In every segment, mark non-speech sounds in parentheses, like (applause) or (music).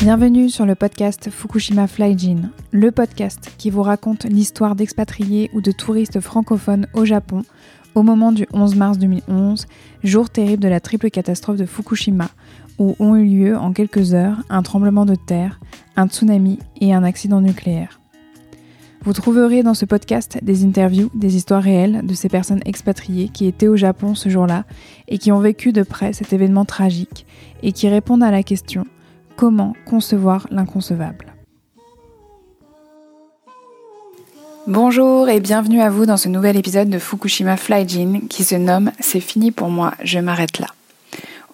Bienvenue sur le podcast Fukushima Flyjin, le podcast qui vous raconte l'histoire d'expatriés ou de touristes francophones au Japon au moment du 11 mars 2011, jour terrible de la triple catastrophe de Fukushima, où ont eu lieu en quelques heures un tremblement de terre, un tsunami et un accident nucléaire. Vous trouverez dans ce podcast des interviews, des histoires réelles de ces personnes expatriées qui étaient au Japon ce jour-là et qui ont vécu de près cet événement tragique et qui répondent à la question comment concevoir l'inconcevable? Bonjour et bienvenue à vous dans ce nouvel épisode de Fukushima Flyjin qui se nomme C'est fini pour moi, je m'arrête là.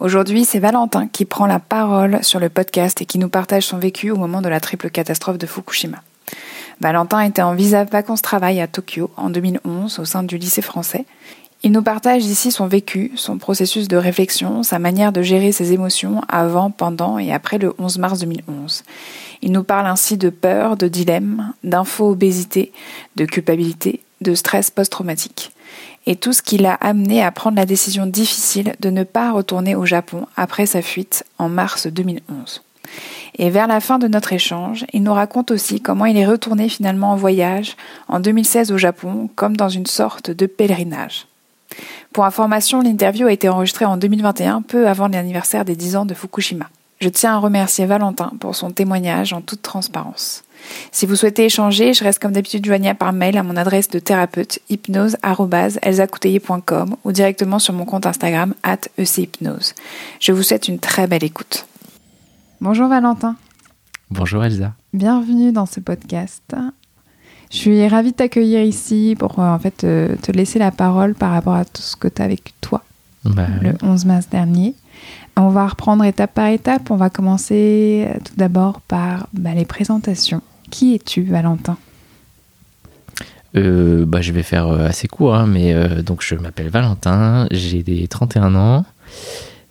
Aujourd'hui, c'est Valentin qui prend la parole sur le podcast et qui nous partage son vécu au moment de la triple catastrophe de Fukushima. Valentin était en visa vacances-travail à Tokyo en 2011 au sein du lycée français. Il nous partage ici son vécu, son processus de réflexion, sa manière de gérer ses émotions avant, pendant et après le 11 mars 2011. Il nous parle ainsi de peur, de dilemme, d'info-obésité, de culpabilité, de stress post-traumatique et tout ce qui l'a amené à prendre la décision difficile de ne pas retourner au Japon après sa fuite en mars 2011. Et vers la fin de notre échange, il nous raconte aussi comment il est retourné finalement en voyage en 2016 au Japon comme dans une sorte de pèlerinage. Pour information, l'interview a été enregistrée en 2021, peu avant l'anniversaire des 10 ans de Fukushima. Je tiens à remercier Valentin pour son témoignage en toute transparence. Si vous souhaitez échanger, je reste comme d'habitude joignable par mail à mon adresse de thérapeute hypnose.elsacoutelier.com ou directement sur mon compte Instagram at echypnose. Je vous souhaite une très belle écoute. Bonjour Valentin. Bonjour Elsa. Bienvenue dans ce podcast. Je suis ravie de t'accueillir ici pour euh, en fait euh, te laisser la parole par rapport à tout ce que tu as vécu toi Bah, le 11 mars dernier. On va reprendre étape par étape. On va commencer euh, tout d'abord par bah, les présentations. Qui es-tu, Valentin? Euh, bah, je vais faire euh, assez court, hein, mais euh, donc je m'appelle Valentin, j'ai des 31 ans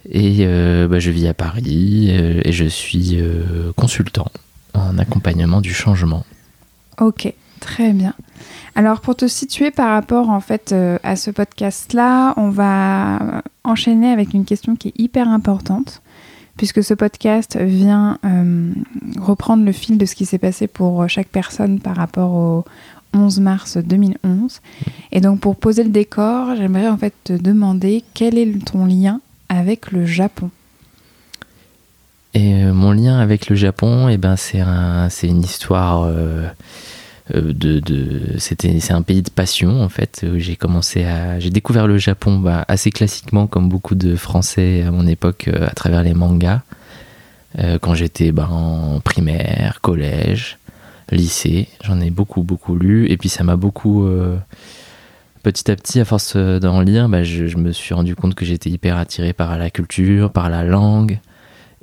et euh, bah, je vis à Paris et je suis consultant en accompagnement du changement. Ok, très bien. Alors pour te situer par rapport en fait à ce podcast-là, on va enchaîner avec une question qui est hyper importante puisque ce podcast vient euh, reprendre le fil de ce qui s'est passé pour chaque personne par rapport au 11 mars 2011. Et donc pour poser le décor, j'aimerais en fait te demander quel est ton lien avec le Japon. Et euh, mon lien avec le Japon, eh ben, c'est un, c'est une histoire euh, de, de c'était, c'est un pays de passion en fait. J'ai commencé à, j'ai découvert le Japon bah, assez classiquement comme beaucoup de Français à mon époque euh, à travers les mangas. Euh, quand j'étais bah, en primaire, collège, lycée, j'en ai beaucoup beaucoup lu et puis ça m'a beaucoup euh, petit à petit à force euh, d'en lire, bah, je me suis rendu compte que j'étais hyper attiré par la culture, par la langue.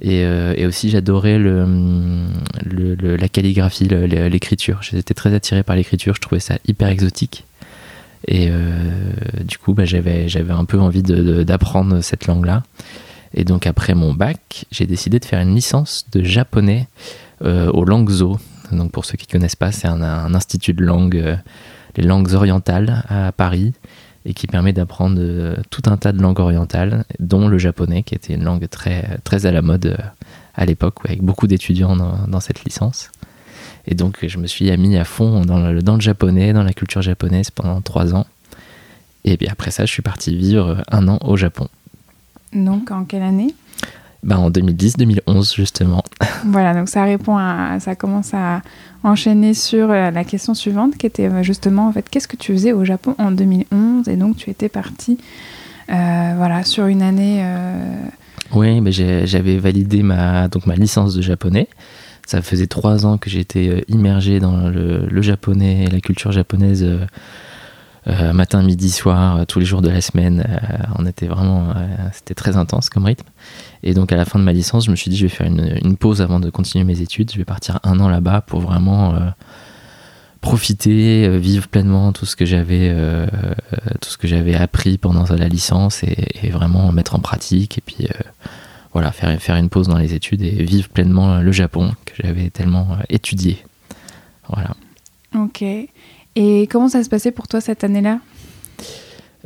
Et, euh, et aussi, j'adorais la calligraphie, l'écriture. J'étais très attiré par l'écriture, je trouvais ça hyper exotique. Et euh, du coup, bah, j'avais, un peu envie d'apprendre cette langue-là. Et donc, après mon bac, j'ai décidé de faire une licence de japonais euh, au Langzo. Donc, pour ceux qui ne connaissent pas, c'est un, un institut de langue, euh, les langues orientales à Paris et qui permet d'apprendre euh, tout un tas de langues orientales, dont le japonais, qui était une langue très, très à la mode euh, à l'époque, avec beaucoup d'étudiants dans, cette licence. Et donc, je me suis mis à fond dans le, dans le japonais, dans la culture japonaise pendant trois ans. Et puis après ça, je suis parti vivre un an au Japon. Donc en quelle année? Ben, en 2010-2011, justement. Voilà, donc ça répond à, ça commence à enchaîner sur euh, la question suivante qui était euh, justement en fait qu'est-ce que tu faisais au Japon en 2011 et donc tu étais parti euh, voilà sur une année euh, Oui, mais j'avais validé ma, donc ma licence de japonais. Ça faisait trois ans que j'étais immergé dans le, le japonais et la culture japonaise euh, euh, matin, midi, soir, euh, tous les jours de la semaine. Euh, on était vraiment, c'était très intense comme rythme. Et donc à la fin de ma licence, je me suis dit je vais faire une, une pause avant de continuer mes études. Je vais partir un an là-bas pour vraiment profiter, vivre pleinement tout ce que j'avais, tout ce que j'avais appris pendant la licence et, et vraiment mettre en pratique. Et puis voilà, faire, faire une pause dans les études et vivre pleinement le Japon que j'avais tellement étudié. Voilà. Ok. Et comment ça se passait pour toi cette année-là?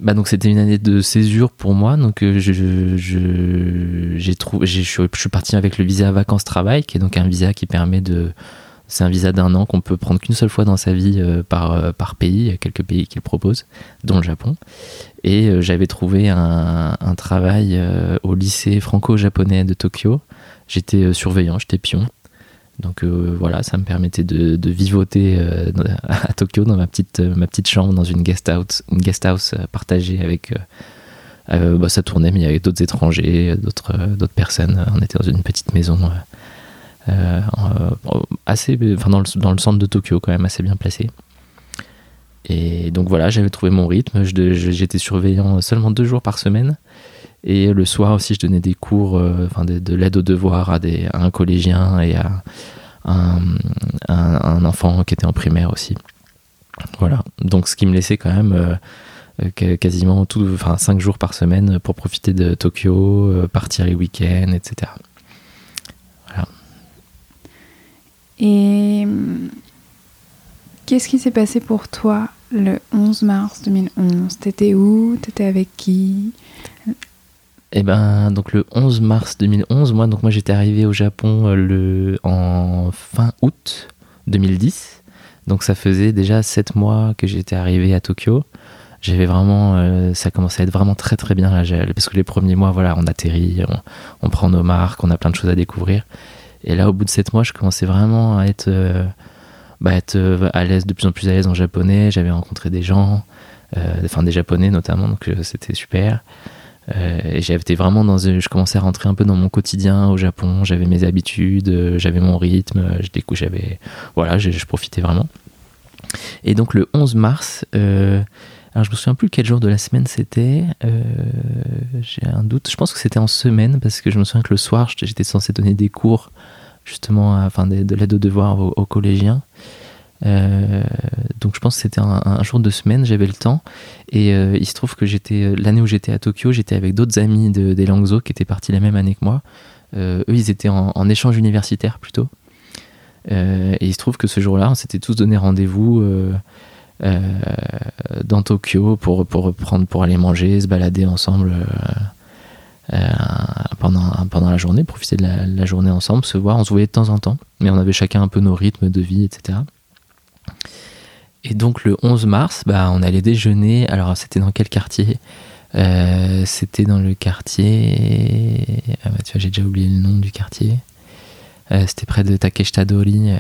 Bah donc c'était une année de césure pour moi donc je, je j'ai trouvé je suis parti avec le visa vacances travail qui est donc un visa qui permet de c'est un visa d'un an qu'on peut prendre qu'une seule fois dans sa vie par, par pays. Il y a quelques pays qui le proposent, dont le Japon. Et j'avais trouvé un, un travail au lycée franco-japonais de Tokyo. J'étais surveillant, j'étais pion. Donc voilà, ça me permettait de, vivoter (laughs) à Tokyo dans ma petite, ma petite chambre, dans une guest house, partagée avec. bah, ça tournait, mais il d'autres étrangers, d'autres personnes. On était dans une petite maison euh, assez, enfin dans, le, dans le centre de Tokyo quand même assez bien placé. Et donc voilà, j'avais trouvé mon rythme. J'étais surveillant seulement deux jours par semaine. Et le soir aussi, je donnais des cours, enfin de, l'aide aux devoirs à, des, un collégien et à un, enfant qui était en primaire aussi. Voilà. Donc ce qui me laissait quand même euh, quasiment tout, enfin cinq jours par semaine pour profiter de Tokyo, euh, partir les week-ends, etc. Et qu'est-ce qui s'est passé pour toi le 11 mars 2011 T'étais où? T'étais avec qui? Eh ben, donc le 11 mars 2011, moi, donc moi j'étais arrivé au Japon euh, le, en fin août 2010. Donc ça faisait déjà 7 mois que j'étais arrivé à Tokyo. J'avais vraiment, euh, ça commençait à être vraiment très très bien là, parce que les premiers mois, voilà, on atterrit, on, on, prend nos marques, on a plein de choses à découvrir. Et là, au bout de 7 mois, je commençais vraiment à être, euh, bah, à l'aise, de plus en plus à l'aise en japonais. J'avais rencontré des gens, enfin des japonais notamment, donc c'était super. Et j'étais vraiment dans, je commençais à rentrer un peu dans mon quotidien au Japon. J'avais mes habitudes, j'avais mon rythme, j'avais, voilà, je, je, profitais vraiment. Et donc le 11 mars, alors je me souviens plus quel jour de la semaine c'était. Euh, j'ai un doute. Je pense que c'était en semaine parce que je me souviens que le soir j'étais censé donner des cours justement, enfin de, l'aide aux devoirs aux, collégiens. Euh, donc je pense que c'était un, jour de semaine, j'avais le temps. Et euh, il se trouve que j'étais l'année où j'étais à Tokyo, j'étais avec d'autres amis de, des Langzo qui étaient partis la même année que moi. eux, ils étaient en, échange universitaire plutôt. et il se trouve que ce jour-là, on s'était tous donné rendez-vous euh, dans Tokyo pour, pour, prendre, pour aller manger, se balader ensemble euh, euh, pendant, pendant la journée, profiter de la, journée ensemble, se voir. On se voyait de temps en temps, mais on avait chacun un peu nos rythmes de vie, etc. Et donc le 11 mars, bah, on allait déjeuner. Alors c'était dans quel quartier? C'était dans le quartier. Ah bah, tu vois, j'ai déjà oublié le nom du quartier. c'était près de Takeshitadori.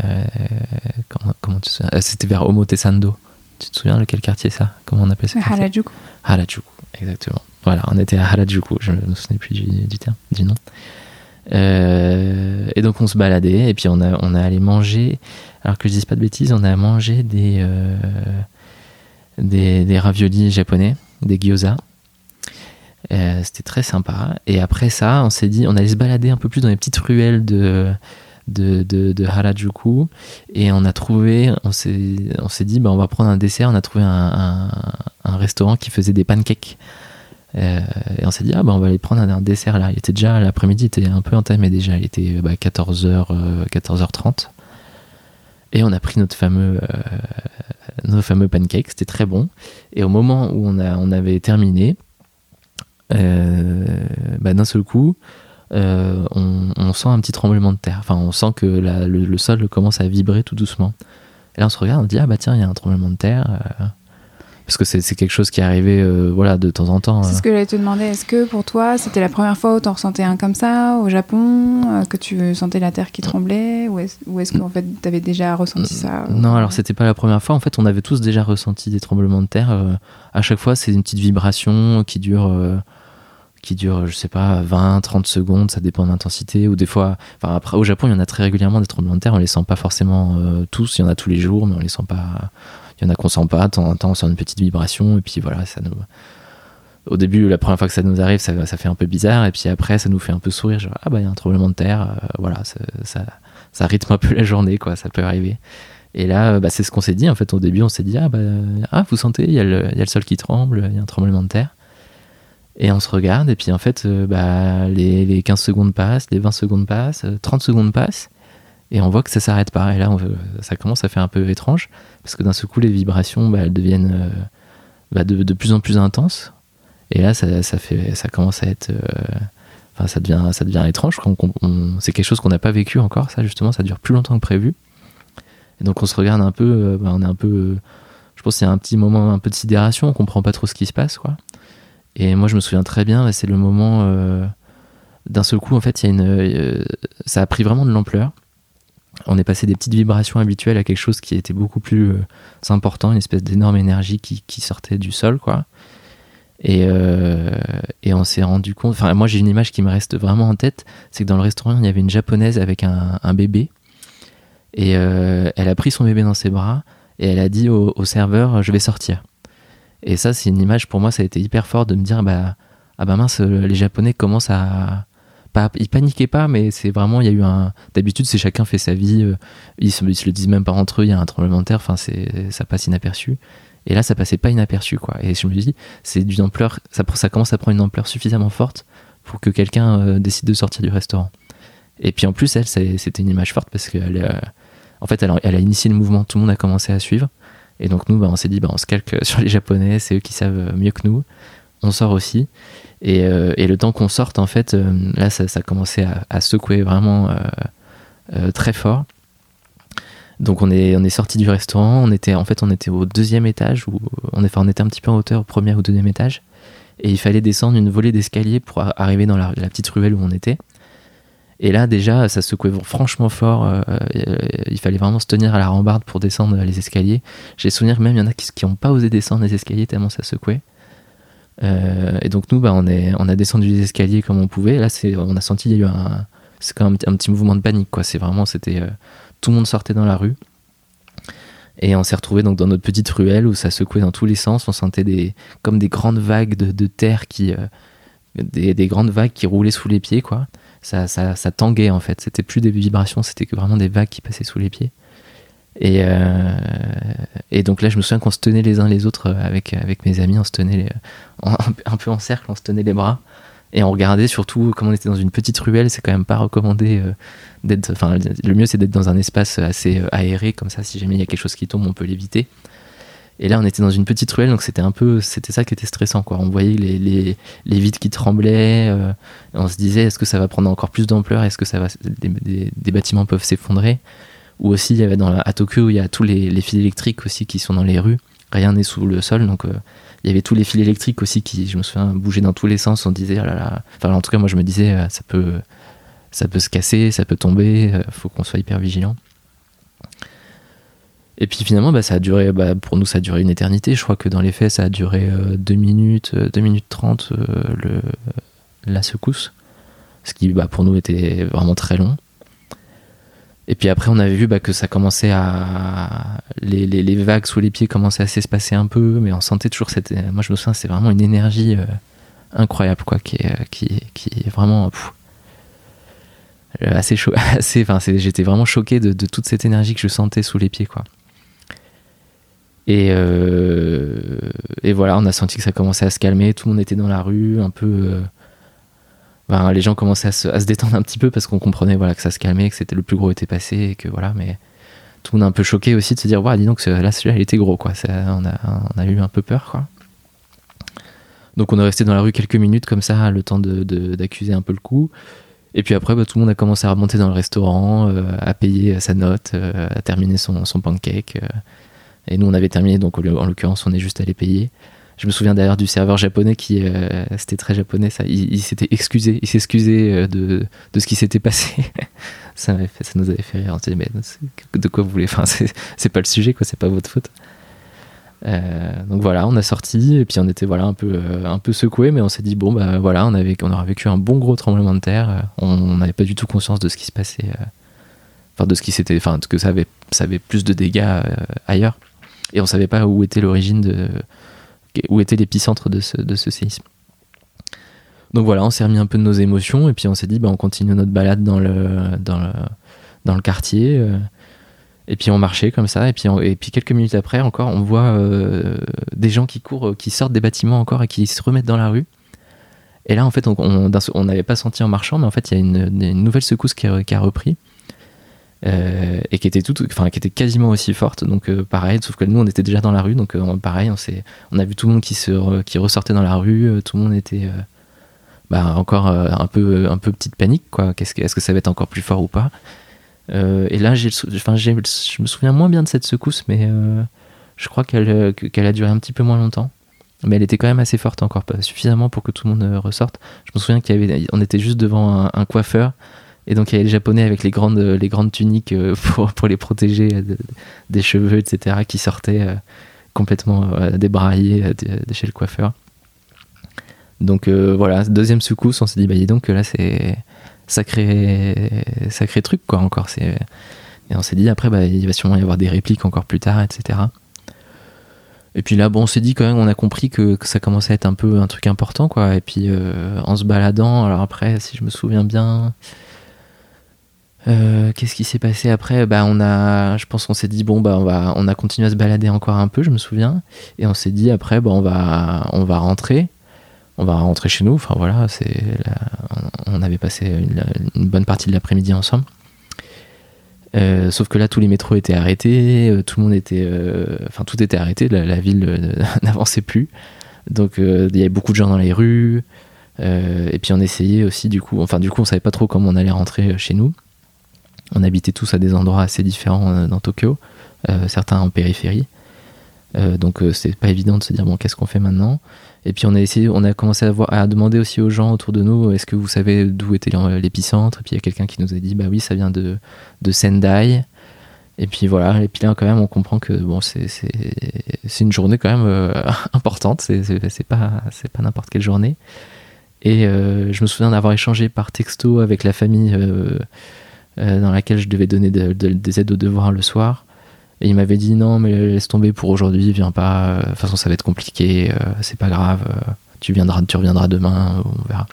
comment, comment tu C'était vers Omotesando. Tu te souviens de quel quartier ça? Comment on appelle ça Harajuku. Harajuku, exactement. Voilà, on était à Harajuku, je ne me souviens plus du, terme, du nom. Euh, et donc on se baladait et puis on a, on a allé manger, alors que je dise pas de bêtises, on a mangé des, euh, des, raviolis japonais, des gyoza. Euh, c'était très sympa. Et après ça, on s'est dit, on allait se balader un peu plus dans les petites ruelles de, de, de, Harajuku et on a trouvé, on s'est, dit, bah, on va prendre un dessert. On a trouvé un, un, restaurant qui faisait des pancakes. Euh, et on s'est dit, ah bah, on va aller prendre un, dessert là. Il était déjà l'après-midi, il était un peu entamé déjà. Il était bah, 14h, 14h30. Et on a pris notre fameux, euh, c'était très bon. Et au moment où on, avait terminé, euh, bah, d'un seul coup, euh, on, sent un petit tremblement de terre. Enfin, on sent que le, sol commence à vibrer tout doucement. Et là, on se regarde, on dit ah bah tiens, il y a un tremblement de terre. Euh, parce que c'est quelque chose qui est arrivé euh, voilà, de temps en temps. C'est ce que j'allais te demander. Est-ce que pour toi, c'était la première fois où tu en ressentais un comme ça au Japon, que tu sentais la terre qui tremblait Ou est-ce qu'en fait, tu avais déjà ressenti ça Non, alors c'était pas la première fois. En fait, on avait tous déjà ressenti des tremblements de terre. à chaque fois, c'est une petite vibration qui dure qui dure, je sais pas, 20, 30 secondes, ça dépend de l'intensité. Ou des fois, enfin après, au Japon, il y en a très régulièrement des tremblements de terre, on les sent pas forcément euh, tous, il y en a tous les jours, mais on les sent pas. Il y en a qu'on sent pas, de temps en temps, on sent une petite vibration, et puis voilà, ça nous. Au début, la première fois que ça nous arrive, ça, fait un peu bizarre, et puis après, ça nous fait un peu sourire, genre, ah bah, il y a un tremblement de terre, euh, voilà, ça, ça, rythme un peu la journée, quoi, ça peut arriver. Et là, bah, c'est ce qu'on s'est dit, en fait, au début, on s'est dit, ah bah, ah, vous sentez, il y, a le sol qui tremble, il y a un tremblement de terre. Et on se regarde, et puis en fait, euh, bah, les, les 15 secondes passent, les 20 secondes passent, euh, 30 secondes passent, et on voit que ça s'arrête pas. Et là, ça commence à faire un peu étrange, parce que d'un seul coup, les vibrations, bah, elles deviennent euh, bah, de, plus en plus intenses. Et là, ça, fait, ça commence à être. euh, Enfin, ça devient, ça devient étrange. c'est quelque chose qu'on n'a pas vécu encore, ça, justement, ça dure plus longtemps que prévu. Et donc, on se regarde un peu, euh, bah, on est un peu. je pense qu'il y a un petit moment un peu de sidération, on comprend pas trop ce qui se passe, quoi. Et moi, je me souviens très bien, c'est le moment. d'un seul coup, en fait, y a une, ça a pris vraiment de l'ampleur. On est passé des petites vibrations habituelles à quelque chose qui était beaucoup plus euh, important, une espèce d'énorme énergie qui, sortait du sol, quoi. Et, euh, et on s'est rendu compte. Enfin, moi, j'ai une image qui me reste vraiment en tête c'est que dans le restaurant, il y avait une japonaise avec un, bébé. Et euh, elle a pris son bébé dans ses bras et elle a dit au, serveur Je vais sortir. Et ça, c'est une image pour moi, ça a été hyper fort de me dire bah, Ah bah mince, les Japonais commencent à. Pas, ils paniquaient pas, mais c'est vraiment, il y a eu un. D'habitude, c'est chacun fait sa vie, euh, ils, se, se le disent même pas entre eux, il y a un tremblement de terre, enfin, c'est, ça passe inaperçu. Et là, ça passait pas inaperçu, quoi. Et je me dis, c'est d'une ampleur, ça, commence à prendre une ampleur suffisamment forte pour que quelqu'un euh, décide de sortir du restaurant. Et puis en plus, elle, c'était une image forte parce qu'elle, euh, en fait, elle a initié le mouvement, tout le monde a commencé à suivre. Et donc nous, bah, on s'est dit, bah, on se calque (laughs) sur les Japonais, c'est eux qui savent mieux que nous. On sort aussi. Et, euh, et le temps qu'on sorte, en fait, euh, là, ça, ça commençait à, secouer vraiment euh, très fort. Donc on est, sorti du restaurant, on était, en fait, on était au deuxième étage, où on, enfin, on était un petit peu en hauteur, au premier ou deuxième étage. Et il fallait descendre une volée d'escalier pour arriver dans la, petite ruelle où on était. Et là, déjà, ça secouait franchement fort. il fallait vraiment se tenir à la rambarde pour descendre les escaliers. J'ai souvenir même il y en a qui n'ont pas osé descendre les escaliers tellement ça secouait. Euh, et donc nous, bah, on, est, on a descendu les escaliers comme on pouvait. Là, on a senti il y a eu un, c'est quand même un, petit mouvement de panique. Quoi. C'est vraiment, c'était, euh, tout le monde sortait dans la rue. Et on s'est retrouvé donc dans notre petite ruelle où ça secouait dans tous les sens. On sentait des, comme des grandes vagues de, terre qui, euh, des grandes vagues qui roulaient sous les pieds, quoi. Ça, ça, ça tanguait en fait. C'était plus des vibrations, c'était que vraiment des vagues qui passaient sous les pieds. Et, euh, et donc là, je me souviens qu'on se tenait les uns les autres euh, avec, avec mes amis, on se tenait (laughs) un peu en cercle, on se tenait les bras. Et on regardait surtout, comme on était dans une petite ruelle, c'est quand même pas recommandé euh, d'être. Enfin, le mieux c'est d'être dans un espace assez euh, aéré, comme ça, si jamais il y a quelque chose qui tombe, on peut l'éviter. Et là, on était dans une petite ruelle, donc c'était un peu, c'était ça qui était stressant, quoi. On voyait les, les, les vitres qui tremblaient, euh, on se disait, est-ce que ça va prendre encore plus d'ampleur? Est-ce que ça va, des- des bâtiments peuvent s'effondrer? Ou aussi, il y avait à Tokyo, il y a tous les, fils électriques aussi qui sont dans les rues. Rien n'est sous le sol, donc euh, il y avait tous les fils électriques aussi qui, je me souviens, bougeaient dans tous les sens. On disait, oh là là. Enfin, en tout cas, moi, je me disais, euh, ça peut, ça peut se casser, ça peut tomber. euh, faut qu'on soit hyper vigilant. Et puis finalement, bah, ça a duré, bah, pour nous, ça a duré une éternité. Je crois que dans les faits, ça a duré 2 minutes, 2 minutes 30 euh, le, la secousse. Ce qui, bah, pour nous, était vraiment très long. Et puis après, on avait vu bah, que ça commençait à. Les, vagues sous les pieds commençaient à s'espacer un peu, mais on sentait toujours cette. Moi, je me souviens, c'est vraiment une énergie euh, incroyable, quoi, qui est, euh, vraiment. euh, assez chaud. (laughs) Assez, enfin, j'étais vraiment choqué de, toute cette énergie que je sentais sous les pieds, quoi. Et, voilà, on a senti que ça commençait à se calmer. Tout le monde était dans la rue, un peu. Les gens commençaient à se, à se détendre un petit peu parce qu'on comprenait voilà, que ça se calmait, que c'était le plus gros était passé, que voilà, mais tout le monde un peu choqué aussi de se dire, ouais, dis donc, là, celui-là, il était gros, quoi. Ça, on, a, on a eu un peu peur, quoi. Donc on est resté dans la rue quelques minutes comme ça, le temps de- de- d'accuser un peu le coup. Et puis après, bah, tout le monde a commencé à remonter dans le restaurant, euh, à payer sa note, euh, à terminer son, son pancake. euh. et nous, on avait terminé, donc en l'occurrence, on est juste allé payer. Je me souviens d'ailleurs du serveur japonais qui, euh, c'était très japonais, ça. Il, s'était excusé, il s'excusait euh, de, de ce qui s'était passé. (laughs) ça, fait- ça nous avait fait rire. On se dit, mais de quoi vous voulez Enfin, (laughs) c'est pas le sujet, quoi. C'est pas votre faute. Euh, donc voilà, on a sorti et puis on était voilà un peu un peu secoué, mais on s'est dit bon bah voilà, on avait on aura vécu un bon gros tremblement de terre. On n'avait pas du tout conscience de ce qui se passait, enfin de ce qui s'était, enfin que ça avait ça avait plus de dégâts ailleurs, et on savait pas où était l'origine de où était l'épicentre de ce de ce séisme. Donc voilà, on s'est remis un peu de nos émotions et puis on s'est dit bah on continue notre balade dans le dans le dans le quartier. euh, et puis on marchait comme ça, et puis, on- et puis quelques minutes après encore, on voit euh, des gens qui courent, qui sortent des bâtiments encore et qui se remettent dans la rue. Et là, en fait, on n'avait pas senti en marchant, mais en fait, il y a une, nouvelle secousse qui a repris. Euh, et qui était tout, enfin qui était quasiment aussi forte. Donc euh, pareil, sauf que nous on était déjà dans la rue, donc euh, pareil, on s'est, on a vu tout le monde qui ressortait dans la rue, tout le monde était bah, encore un peu, un peu petite panique quoi. Est-ce que ça va être encore plus fort ou pas? Et là, je me souviens moins bien de cette secousse, mais je crois qu'elle, a duré un petit peu moins longtemps. Mais elle était quand même assez forte encore, pas suffisamment pour que tout le monde ressorte. Je me souviens qu'il était juste devant un coiffeur et donc il y avait les Japonais avec les grandes, les grandes tuniques euh, (laughs) pour, pour les protéger des cheveux, etc., qui sortaient euh, complètement euh, débraillés chez le coiffeur. Donc voilà, deuxième secousse, on s'est dit, bah dis donc là c'est sacré, sacré truc quoi encore. Et on s'est dit après, bah, il va sûrement y avoir des répliques encore plus tard, etc. Et puis là, bon, on s'est dit quand même, on a compris que, que, ça commençait à être un peu un truc important, quoi. Et puis en se baladant, alors après, si je me souviens bien, euh, qu'est-ce qui s'est passé après? Bah on a, je pense qu'on s'est dit bon bah on va, on a continué à se balader encore un peu, je me souviens, et on s'est dit après bah on va, on va rentrer, on va rentrer chez nous. Enfin voilà, c'est, on avait passé une, bonne partie de l'après-midi ensemble. Euh, sauf que là tous les métros étaient arrêtés, euh, tout le monde était, enfin tout était arrêté, la, ville (laughs) n'avançait plus, donc il y avait beaucoup de gens dans les rues. et puis on essayait aussi du coup, enfin du coup on savait pas trop comment on allait rentrer chez nous on habitait tous à des endroits assez différents euh, dans Tokyo, euh, certains en périphérie. Euh, donc c'est pas évident de se dire bon qu'est-ce qu'on fait maintenant? Et puis on a essayé, on a commencé à, voir, à demander aussi aux gens autour de nous est-ce que vous savez d'où était l'épicentre? Et puis il y a quelqu'un qui nous a dit bah oui ça vient de, de Sendai. Et puis voilà, et puis là quand même on comprend que bon c'est une journée quand même (laughs) importante, c'est pas pas n'importe quelle journée. Et je me souviens d'avoir échangé par texto avec la famille dans laquelle je devais donner des aides aux devoirs le soir. Et il m'avait dit non, mais laisse tomber pour aujourd'hui, viens pas. De toute façon, ça va être compliqué, euh, c'est pas grave. Euh, tu viendras, tu reviendras demain, on verra.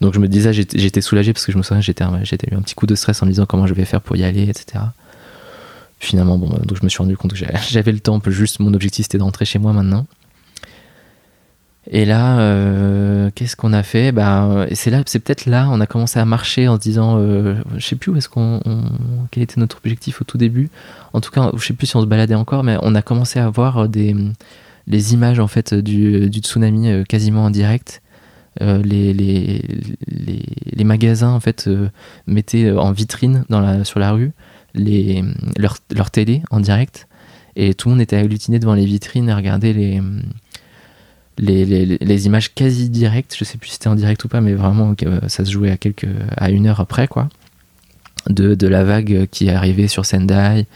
Donc je me disais, j'étais soulagé parce que je me souviens, j'étais eu un petit coup de stress en me disant comment je vais faire pour y aller, etc. Finalement, bon, donc je me suis rendu compte que (laughs) j'avais le temps, juste mon objectif c'était de rentrer chez moi maintenant. Et là, euh, qu'est-ce qu'on a fait? Bah, c'est là, c'est peut-être là, on a commencé à marcher en se disant, euh, je sais plus où est-ce qu'on, quel était notre objectif au tout début. En tout cas, je sais plus si on se baladait encore, mais on a commencé à voir des les images en fait du, tsunami euh, quasiment en direct. Euh, les, les, les, les, magasins en fait mettaient en vitrine dans la, sur la rue les, leur, leur télé en direct et tout le monde était agglutiné devant les vitrines à regarder les les, images quasi directes, je sais plus si c'était en direct ou pas, mais vraiment euh, ça se jouait à, à une heure après, quoi, de, de la vague qui arrivait sur Sendai,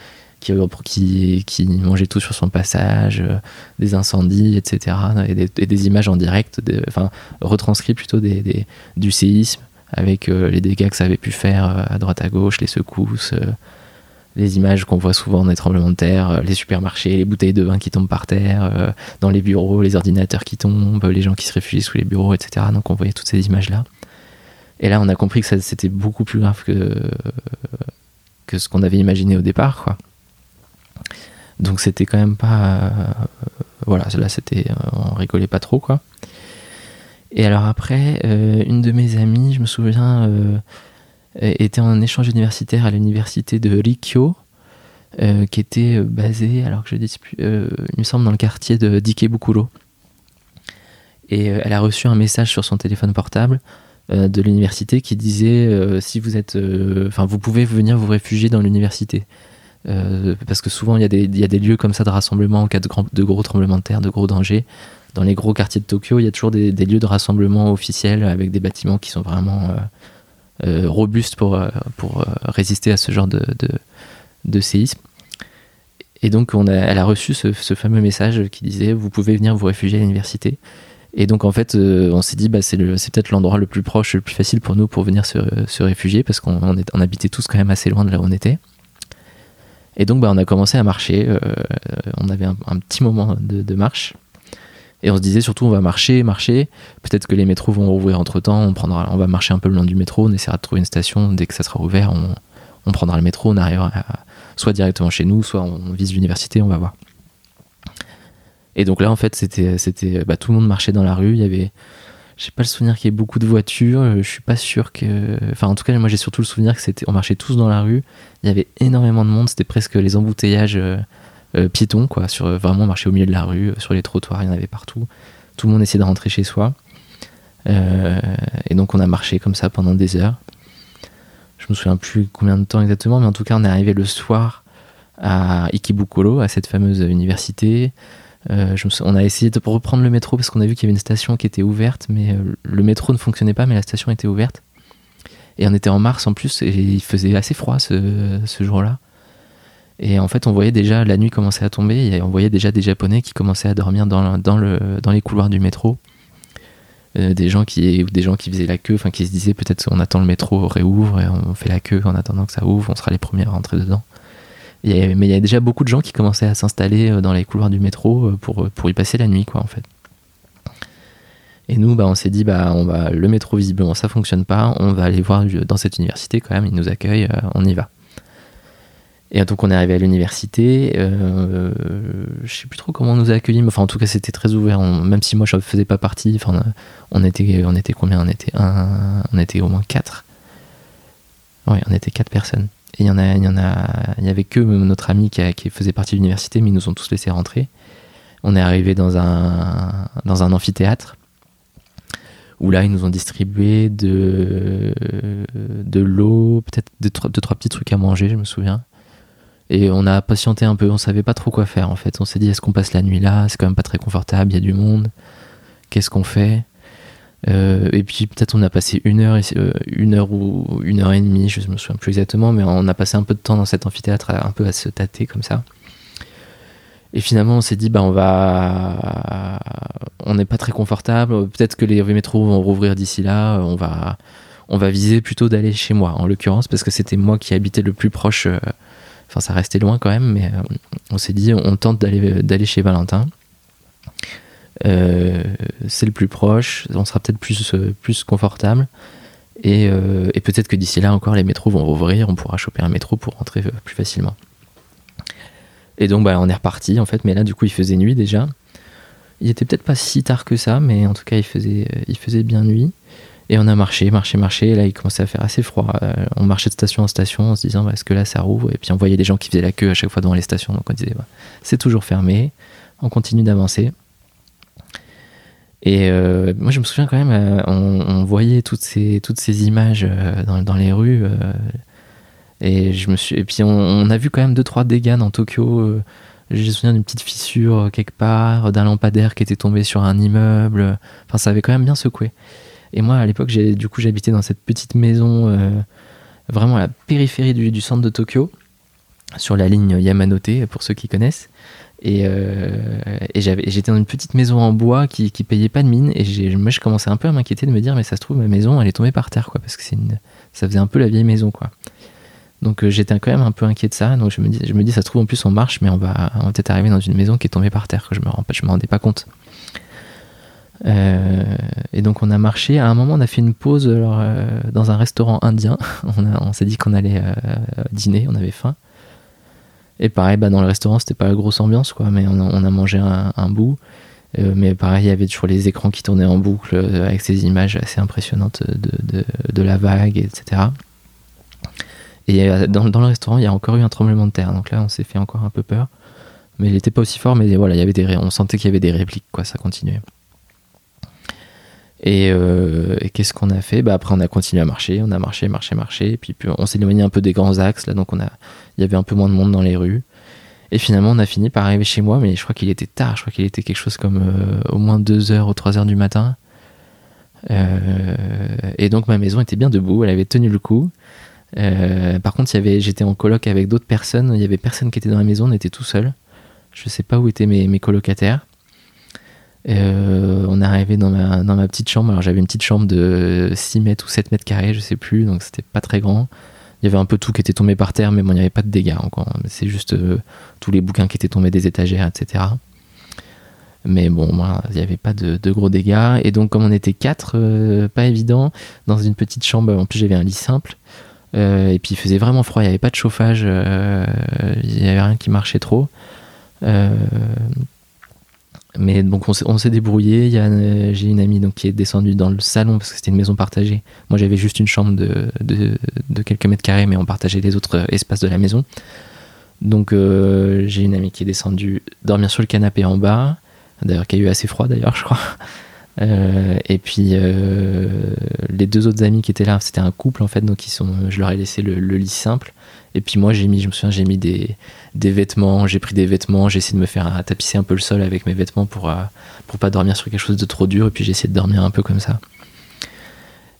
qui, qui, qui, mangeait tout sur son passage, euh, des incendies, etc., et des, images en direct, enfin retranscrits plutôt des, du séisme, avec euh, les dégâts que ça avait pu faire à droite à gauche, les secousses les images qu'on voit souvent les tremblements de terre, euh, les supermarchés, les bouteilles de vin qui tombent par terre, euh, dans les bureaux, les ordinateurs qui tombent, les gens qui se réfugient sous les bureaux, etc. Donc on voyait toutes ces images-là. Et là, on a compris que c'était beaucoup plus grave que, que ce qu'on avait imaginé au départ, quoi. Donc c'était quand même pas... Euh, voilà, là c'était... on rigolait pas trop, quoi. Et alors après, une de mes amies, je me souviens était en échange universitaire à l'université de Rikyo, euh, qui était euh, basée, alors que je dis plus, il me semble, dans le quartier de Dikebukuro. Et elle a reçu un message sur son téléphone portable de l'université qui disait si vous êtes, enfin, vous pouvez venir vous réfugier dans l'université. parce que souvent il y, a des, lieux comme ça de rassemblement en cas de, gros tremblements de terre, de gros dangers. Dans les gros quartiers de Tokyo, il y a toujours des, lieux de rassemblement officiels avec des bâtiments qui sont vraiment euh, robuste pour, euh, pour euh, résister à ce genre de, de, séisme. Et donc, on a, elle a reçu ce, fameux message qui disait Vous pouvez venir vous réfugier à l'université. Et donc, en fait, on s'est dit bah, C'est peut-être l'endroit le plus proche, le plus facile pour nous pour venir se, se réfugier parce qu'on on, habitait tous quand même assez loin de là où on était. Et donc, bah, on a commencé à marcher. on avait un, petit moment de, marche. Et on se disait surtout, on va marcher, marcher. Peut-être que les métros vont rouvrir entre temps. On, prendra, on va marcher un peu le long du métro. On essaiera de trouver une station. Dès que ça sera ouvert, on, prendra le métro. On arrivera soit directement chez nous, soit on vise l'université. On va voir. Et donc là, en fait, c'était, bah, tout le monde marchait dans la rue. Il y avait, J'ai pas le souvenir qu'il y ait beaucoup de voitures. Je suis pas sûr que. Enfin, en tout cas, moi, j'ai surtout le souvenir que c'était. On marchait tous dans la rue. Il y avait énormément de monde. C'était presque les embouteillages euh, piétons, quoi. Sur euh, vraiment marcher au milieu de la rue, euh, sur les trottoirs, il y en avait partout. Tout le monde essayait de rentrer chez soi. Euh, et donc, on a marché comme ça pendant des heures. Je me souviens plus combien de temps exactement, mais en tout cas, on est arrivé le soir à Ikebukuro, à cette fameuse université. Euh, on a essayé de reprendre le métro parce qu'on a vu qu'il y avait une station qui était ouverte, mais euh, le métro ne fonctionnait pas, mais la station était ouverte. Et on était en mars en plus, et il faisait assez froid ce, ce jour-là. Et en fait, on voyait déjà, la nuit commençait à tomber, on voyait déjà des Japonais qui commençaient à dormir dans, dans, le, dans les couloirs du métro. Euh, des gens qui faisaient la queue, enfin qui se disaient peut-être on attend le métro réouvre et on fait la queue en attendant que ça ouvre, on sera les premiers à rentrer dedans. Mais il y avait déjà beaucoup de gens qui commençaient à s'installer euh, dans les couloirs du métro euh, pour, y passer la nuit, quoi, en fait. Et nous, bah, on s'est dit, bah, on va, le métro, visiblement, ça fonctionne pas, on va aller voir dans cette université quand même, ils nous accueillent, on y va. Et donc, on est arrivé à l'université, euh, je sais plus trop comment on nous a accueillis, mais enfin, en tout cas, c'était très ouvert, même si moi, je faisais pas partie, enfin, on était, on était combien? On était un, on était au moins quatre. Ouais, on était quatre personnes. Et il y en a, il y en a, il y avait que notre ami qui, faisait partie de l'université, mais ils nous ont tous laissé rentrer. On est arrivé dans un, dans un amphithéâtre où là, ils nous ont distribué de, de l'eau, peut-être deux, deux, trois petits trucs à manger, je me souviens. Et on a patienté un peu, on savait pas trop quoi faire en fait. On s'est dit, est-ce qu'on passe la nuit là? C'est quand même pas très confortable, il y a du monde. Qu'est-ce qu'on fait? Euh, Et puis peut-être on a passé une heure, euh, une heure ou une heure et demie, je me souviens plus exactement, mais on a passé un peu de temps dans cet amphithéâtre, un peu à se tâter comme ça. Et finalement, on s'est dit, bah, on va, on n'est pas très confortable. Peut-être que les métros vont rouvrir d'ici là. On va, on va viser plutôt d'aller chez moi, en l'occurrence, parce que c'était moi qui habitais le plus proche. Enfin, ça restait loin quand même, mais euh, on s'est dit, on tente d'aller, chez Valentin. Euh, c'est le plus proche. On sera peut-être plus, euh, plus confortable. Et, et peut-être que d'ici là encore, les métros vont rouvrir. On pourra choper un métro pour rentrer plus facilement. Et donc, bah, on est reparti en fait. Mais là, du coup, il faisait nuit déjà. Il était peut-être pas si tard que ça, mais en tout cas, il faisait, il faisait bien nuit. Et on a marché, marché, marché. Et là, il commençait à faire assez froid. Euh, on marchait de station en station en se disant, bah, est-ce que là, ça rouvre? Et puis, on voyait les gens qui faisaient la queue à chaque fois devant les stations. Donc, on disait, bah, c'est toujours fermé. On continue d'avancer. Et euh, moi, je me souviens quand même, euh, on, voyait toutes ces, toutes ces images dans, dans les rues. et, je me suis, et puis, on, on a vu quand même deux, trois dégâts dans Tokyo. J'ai souvenir d'une petite fissure quelque part, d'un lampadaire qui était tombé sur un immeuble. Enfin, ça avait quand même bien secoué. Et moi, à l'époque, j'ai, du coup, j'habitais dans cette petite maison, euh, vraiment à la périphérie du, centre de Tokyo, sur la ligne Yamanote, pour ceux qui connaissent. Et, euh, j'étais dans une petite maison en bois qui, qui payait pas de mine. Et moi, je commençais un peu à m'inquiéter de me dire, mais ça se trouve, ma maison, elle est tombée par terre, quoi, parce que ça faisait un peu la vieille maison, quoi. Donc euh, j'étais quand même un peu inquiet de ça. Donc je me dis, ça se trouve en plus on marche, mais on va, on peut-être arriver dans une maison qui est tombée par terre. Que je me rends je me rendais pas compte. Euh, et donc on a marché. À un moment, on a fait une pause euh, dans un restaurant indien. (laughs) on, s'est dit qu'on allait euh, dîner, on avait faim. Et pareil, bah, dans le restaurant, c'était pas la grosse ambiance, quoi, mais on a, mangé un, bout. Mais pareil, il y avait toujours les écrans qui tournaient en boucle avec ces images assez impressionnantes de, la vague, etc. Et dans, dans le restaurant, il y a encore eu un tremblement de terre. Donc là, on s'est fait encore un peu peur. Mais il n'était pas aussi fort, mais voilà, il y avait des, on sentait qu'il y avait des répliques, quoi, ça continuait. Et, euh, et qu'est-ce qu'on a fait? Bah, Après, on a continué à marcher, on a marché, marché, marché. Et puis, on s'est éloigné un peu des grands axes, là, donc on a, il y avait un peu moins de monde dans les rues. Et finalement, on a fini par arriver chez moi, mais je crois qu'il était tard, je crois qu'il était quelque chose comme euh, au moins 2h ou 3h du matin. Euh, et donc, ma maison était bien debout, elle avait tenu le coup. Par contre, j'étais en coloc avec d'autres personnes, il y avait personne qui était dans la maison, on était tout seul. Je sais pas où étaient mes colocataires. Euh, on est arrivé dans ma, petite chambre. Alors j'avais une petite chambre de 6 mètres ou 7 mètres carrés, je sais plus, donc c'était pas très grand. Il y avait un peu tout qui était tombé par terre, mais bon, il n'y avait pas de dégâts encore. C'est juste euh, tous les bouquins qui étaient tombés des étagères, etc. Mais bon, moi, il n'y avait pas de, gros dégâts. Et donc, comme on était quatre, euh, pas évident, dans une petite chambre, en plus j'avais un lit simple. Et puis il faisait vraiment froid, il n'y avait pas de chauffage, il n'y avait rien qui marchait trop. Mais donc on s'est, débrouillé. Euh, j'ai une amie donc qui est descendue dans le salon parce que c'était une maison partagée. Moi j'avais juste une chambre de, de, de quelques mètres carrés, mais on partageait les autres euh, espaces de la maison. Donc euh, j'ai une amie qui est descendue dormir sur le canapé en bas. D'ailleurs qui a eu assez froid d'ailleurs je crois. Euh, et puis euh, les deux autres amis qui étaient là, c'était un couple en fait, donc ils sont, je leur ai laissé le, lit simple. Et puis moi j'ai mis, je me souviens, j'ai mis des, des vêtements, j'ai pris des vêtements, j'ai essayé de me faire tapisser un peu le sol avec mes vêtements pour, euh, pour pas dormir sur quelque chose de trop dur. Et puis j'ai essayé de dormir un peu comme ça.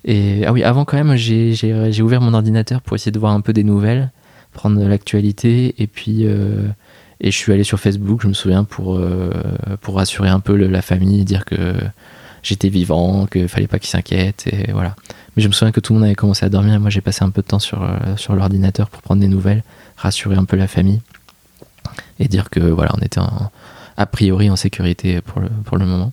Et ah oui, avant quand même, j'ai, ouvert mon ordinateur pour essayer de voir un peu des nouvelles, prendre l'actualité. Et puis et je suis allé sur Facebook, je me souviens, pour, pour rassurer un peu la famille, dire que j'étais vivant, qu'il fallait pas qu'ils s'inquiètent, et voilà. Mais je me souviens que tout le monde avait commencé à dormir, moi j'ai passé un peu de temps sur, euh, sur l'ordinateur pour prendre des nouvelles, rassurer un peu la famille, et dire que voilà, on était en- a priori en sécurité pour le, pour le moment.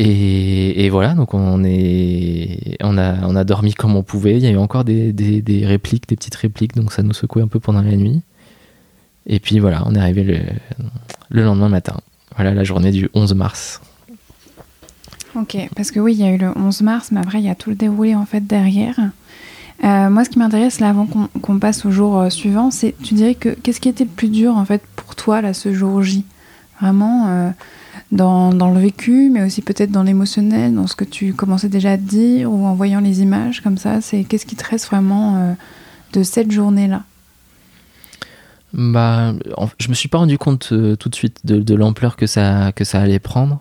Et, et voilà, donc on, est, on, a, on a dormi comme on pouvait. Il y a eu encore des, des, des répliques, des petites répliques, donc ça nous secouait un peu pendant la nuit. Et puis voilà, on est arrivé le, le lendemain matin. Voilà la journée du 11 mars. Ok, parce que oui, il y a eu le 11 mars, mais après, il y a tout le déroulé en fait derrière. Euh, moi, ce qui m'intéresse là, avant qu'on passe au jour euh, suivant, c'est, tu dirais que qu'est-ce qui était le plus dur en fait pour toi là, ce jour J? Vraiment euh, dans, dans le vécu, mais aussi peut-être dans l'émotionnel, dans ce que tu commençais déjà à te dire ou en voyant les images comme ça. C'est qu'est-ce qui te reste vraiment de cette journée-là? Bah, en- je me suis pas rendu compte tout de suite de, de l'ampleur que ça, que ça allait prendre.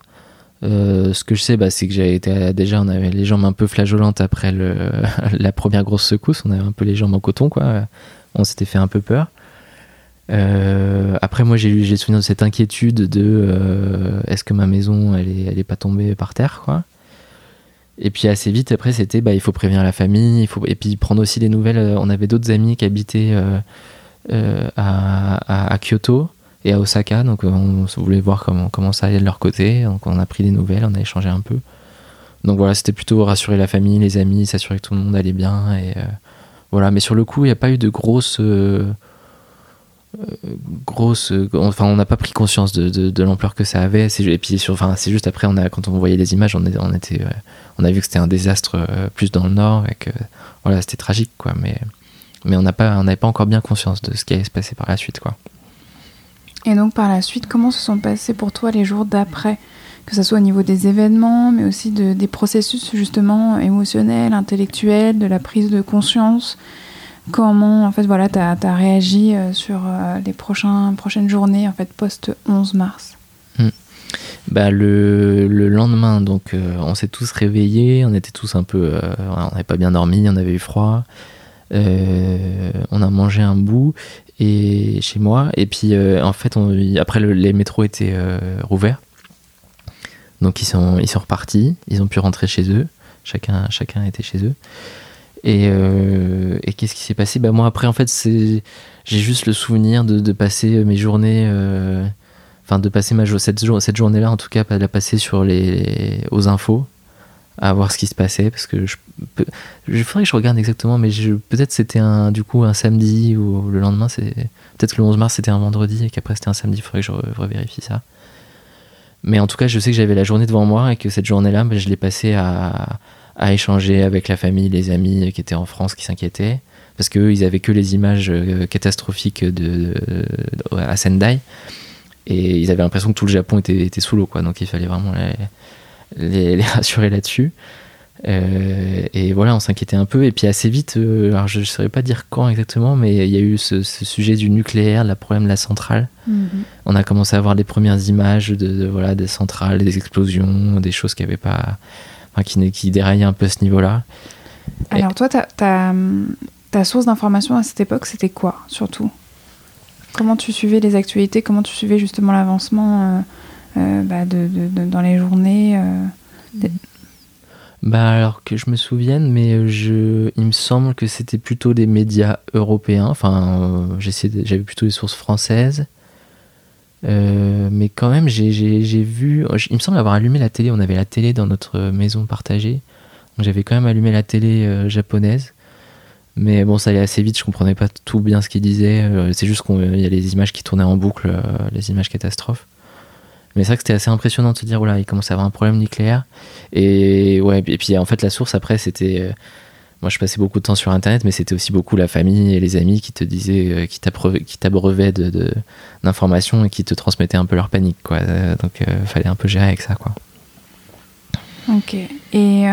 Euh, ce que je sais, bah, c'est que j'avais été déjà, on avait les jambes un peu flageolantes après (laughs) la première grosse secousse. On avait un peu les jambes en coton, quoi. On s'était fait un peu peur. Euh, après, moi, j'ai eu- j'ai souvenir de cette inquiétude de euh, est-ce que ma maison, elle est, elle est pas tombée par terre, quoi. Et puis assez vite, après, c'était bah, il faut prévenir la famille, il faut et puis prendre aussi des nouvelles. On avait d'autres amis qui habitaient à Kyoto et à Osaka, donc euh, on voulait voir comment, comment ça allait de leur côté. Donc on a pris des nouvelles, on a échangé un peu. Donc voilà, c'était plutôt rassurer la famille, les amis, s'assurer que tout le monde allait bien. Et euh, voilà, mais sur le coup, il n'y a pas eu de grosses. euh, grosses enfin on n'a pas pris conscience de, de, l'ampleur que ça avait et puis enfin c'est juste après on a quand on voyait les images on, a vu que c'était un désastre plus dans le nord et que voilà c'était tragique quoi mais mais on n'a pas on n'avait pas encore bien conscience de ce qui allait se passer par la suite quoi Et donc par la suite, comment se sont passés pour toi les jours d'après Que ce soit au niveau des événements, mais aussi de- des processus justement émotionnels, intellectuels, de la prise de conscience? Comment en fait voilà, tu as, réagi euh, sur euh, les prochains, prochaines journées en fait post 11 mars bah le, le lendemain donc euh, on s'est tous réveillés on était tous un peu on n'avait pas bien dormi on avait eu froid on a mangé un bout et chez moi. Et puis euh, en fait après le- les métros étaient euh, rouverts. Donc ils sont ils sont repartis. Ils ont pu rentrer chez eux. Chacun chacun était chez eux. Et, euh, qu'est-ce qui s'est passé? Bah moi après en fait j'ai juste le souvenir de, passer mes journées enfin de passer ma cette, jour- cette journée là en tout cas de la passer sur les aux infos à voir ce qui se passait parce que je peux il faudrait que je regarde exactement mais je, peut-être c'était un du coup un samedi ou le lendemain c'est peut-être que le 11 mars c'était un vendredi et qu'après c'était un samedi il faudrait que je re- revérifie ça. Mais en tout cas je sais que j'avais la journée devant moi et que cette journée là je l'ai passée à, à échanger avec la famille les amis qui étaient en France qui s'inquiétaient parce qu'eux ils avaient que les images euh, catastrophiques de, à Sendai et ils avaient l'impression que tout le Japon était, était sous l'eau quoi. Donc il fallait vraiment les, (laughs) les rassurer là-dessus. Euh, et voilà on s'inquiétait un peu. Et puis assez vite euh, alors je ne saurais pas dire quand exactement mais il y a eu ce, ce sujet du nucléaire le problème de la centrale. On a commencé à voir les premières images de, de, voilà des centrales des explosions des choses qui avaient pas enfin, qui, qui déraillaient un peu à ce niveau là Alors toi, ta, source d'information à cette époque, c'était quoi surtout? Comment tu suivais les actualités? Comment tu suivais justement l'avancement euh, bah, de, de- de- dans les journées euh, Bah alors que je me souvienne, mais je, il me semble que c'était plutôt des médias européens. Enfin, euh, j'avais plutôt des sources françaises. Euh, mais quand même, j'ai- j'ai j'ai vu. Il me semble avoir allumé la télé. On avait la télé dans notre maison partagée. Donc j'avais quand même allumé la télé euh, japonaise. Mais bon, ça allait assez vite. Je comprenais pas tout bien ce qu'il disait. Euh, C'est juste qu'il y a les images qui tournaient en boucle, euh, les images catastrophes. Mais c'est vrai que c'était assez impressionnant de se dire, voilà, il commence à avoir un problème nucléaire. Et ouais, et puis en fait, la source après, c'était. euh, moi, je passais beaucoup de temps sur Internet, mais c'était aussi beaucoup la famille et les amis qui te disaient, euh, qui t'abreuvaient t'abreuvaient de, de- d'informations et qui te transmettaient un peu leur panique, quoi. Euh, donc, euh, fallait un peu gérer avec ça, quoi. Ok. Et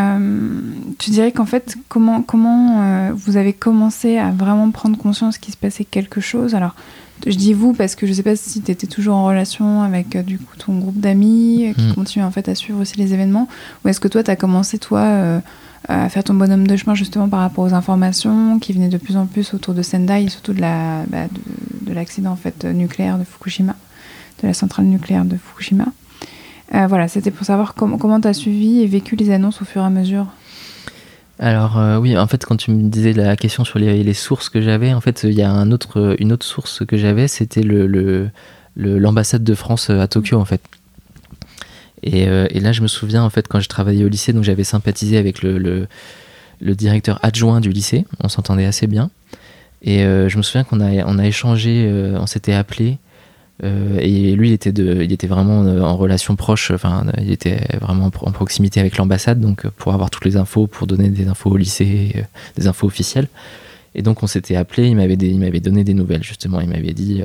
tu dirais qu'en fait, comment, comment vous avez commencé à vraiment prendre conscience qu'il se passait quelque chose? Alors, je dis vous parce que je sais pas si tu étais toujours en relation avec euh, du coup ton groupe d'amis euh, qui Mm. continuent en fait à suivre aussi les événements, ou est-ce que toi, tu as commencé toi euh, à faire ton bonhomme de chemin justement par rapport aux informations qui venaient de plus en plus autour de Sendai et surtout de la bah, de, de l'accident en fait nucléaire de Fukushima, de la centrale nucléaire de Fukushima. Euh, voilà, c'était pour savoir comment tu as suivi et vécu les annonces au fur et à mesure. Alors euh, oui, en fait, quand tu me disais la question sur les, sources que j'avais, en fait, il y a une autre source que j'avais, c'était l'ambassade de France à Tokyo, en fait. Et, euh, et là, je me souviens, en fait, quand je travaillais au lycée, donc j'avais sympathisé avec le, directeur adjoint du lycée. On s'entendait assez bien. Et euh, je me souviens qu'on a, échangé, euh, on s'était appelé. Euh, et lui, il était, vraiment euh, en relation proche, enfin, il était vraiment en pro- en proximité avec l'ambassade, donc euh, pour avoir toutes les infos, pour donner des infos au lycée, des infos officielles. Et donc on s'était appelé, il m'avait, donné des nouvelles, justement. Il m'avait dit.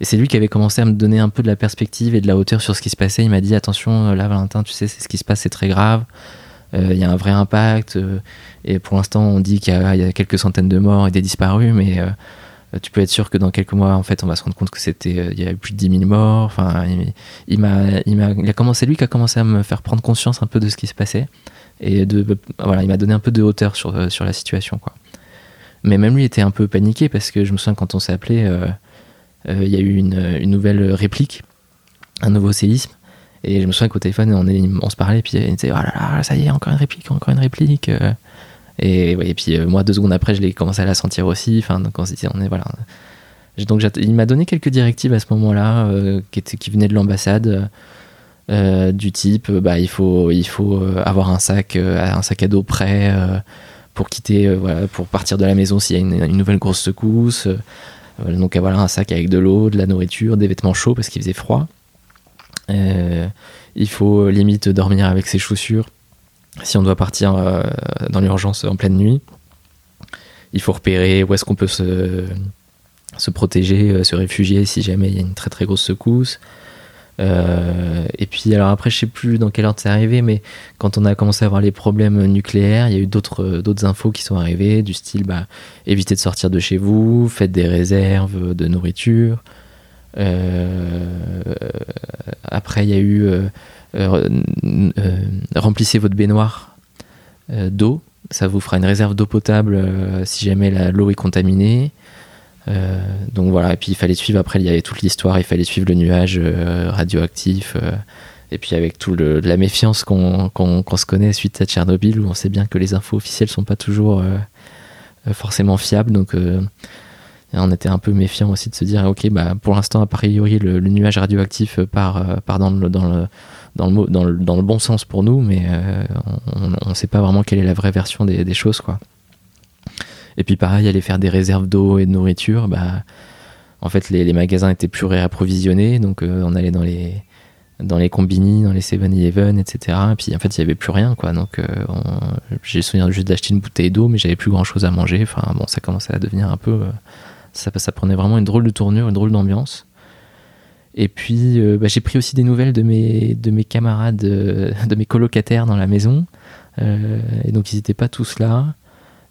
et c'est lui qui avait commencé à me donner un peu de la perspective et de la hauteur sur ce qui se passait. Il m'a dit attention, là, Valentin, tu sais, c'est ce qui se passe, c'est très grave. Il y a un vrai impact. et pour l'instant, on dit qu'il y, y a quelques centaines de morts et des disparus, mais. Euh, tu peux être sûr que dans quelques mois, en fait, on va se rendre compte que c'était, euh, il y avait plus de 10 000 morts. Enfin, il, m'a, il a commencé, lui, qui a commencé à me faire prendre conscience un peu de ce qui se passait et de, voilà, il m'a donné un peu de hauteur sur euh, sur la situation, quoi. Mais même lui était un peu paniqué parce que je me souviens quand on s'est appelé, euh, euh, il y a eu une, une nouvelle réplique, un nouveau séisme. Et je me souviens qu'au téléphone, on, est, on se parlait, puis il disait Oh là là, ça y est, encore une réplique, encore une réplique. Et, puis euh, moi, deux secondes après, je l'ai commencé à la sentir aussi. Enfin, donc on est voilà. Donc il m'a donné quelques directives à ce moment-là, euh, qui, venaient de l'ambassade, euh, du type, bah il faut, il faut avoir un sac, un sac à dos prêt pour quitter, voilà, pour partir de la maison s'il y a une, une nouvelle grosse secousse. Donc voilà, un sac avec de l'eau, de la nourriture, des vêtements chauds parce qu'il faisait froid. Il faut limite dormir avec ses chaussures si on doit partir euh, dans l'urgence en pleine nuit. Il faut repérer où est-ce qu'on peut se, se protéger, euh, se réfugier si jamais il y a une très très grosse secousse. Euh, et puis alors après je sais plus dans quelle ordre c'est arrivé mais quand on a commencé à avoir les problèmes nucléaires il y a eu d'autres d'autres infos qui sont arrivées du style bah évitez de sortir de chez vous faites des réserves de nourriture après il y a eu remplissez votre baignoire euh, d'eau. Ça vous fera une réserve d'eau potable euh, si jamais l'eau est contaminée. Euh, donc voilà, et puis il fallait suivre, après il y avait toute l'histoire, il fallait suivre le nuage euh, radioactif, euh, et puis avec tout le, la méfiance qu'on qu'on se connaît suite à Tchernobyl, où on sait bien que les infos officielles sont pas toujours euh, euh, forcément fiables, donc euh, on était un peu méfiant aussi de se dire, ok, bah, pour l'instant, a priori, le, nuage radioactif part, euh, part dans, le, dans, le, bon sens pour nous, mais euh, on ne sait pas vraiment quelle est la vraie version des, choses, quoi. Et puis pareil, aller faire des réserves d'eau et de nourriture, bah, en fait, les, magasins étaient plus réapprovisionnés, donc euh, on allait dans les dans les combini, dans les 7-Eleven, etc. Et puis en fait, il n'y avait plus rien, quoi. Donc euh, j'ai souvenir juste d'acheter une bouteille d'eau, mais j'avais plus grand chose à manger. Enfin bon, ça commençait à devenir un peu. ça prenait vraiment une drôle de tournure, une drôle d'ambiance. Et puis euh, bah, j'ai pris aussi des nouvelles de mes, de mes camarades, euh, de mes colocataires dans la maison. Euh, et donc ils n'étaient pas tous là.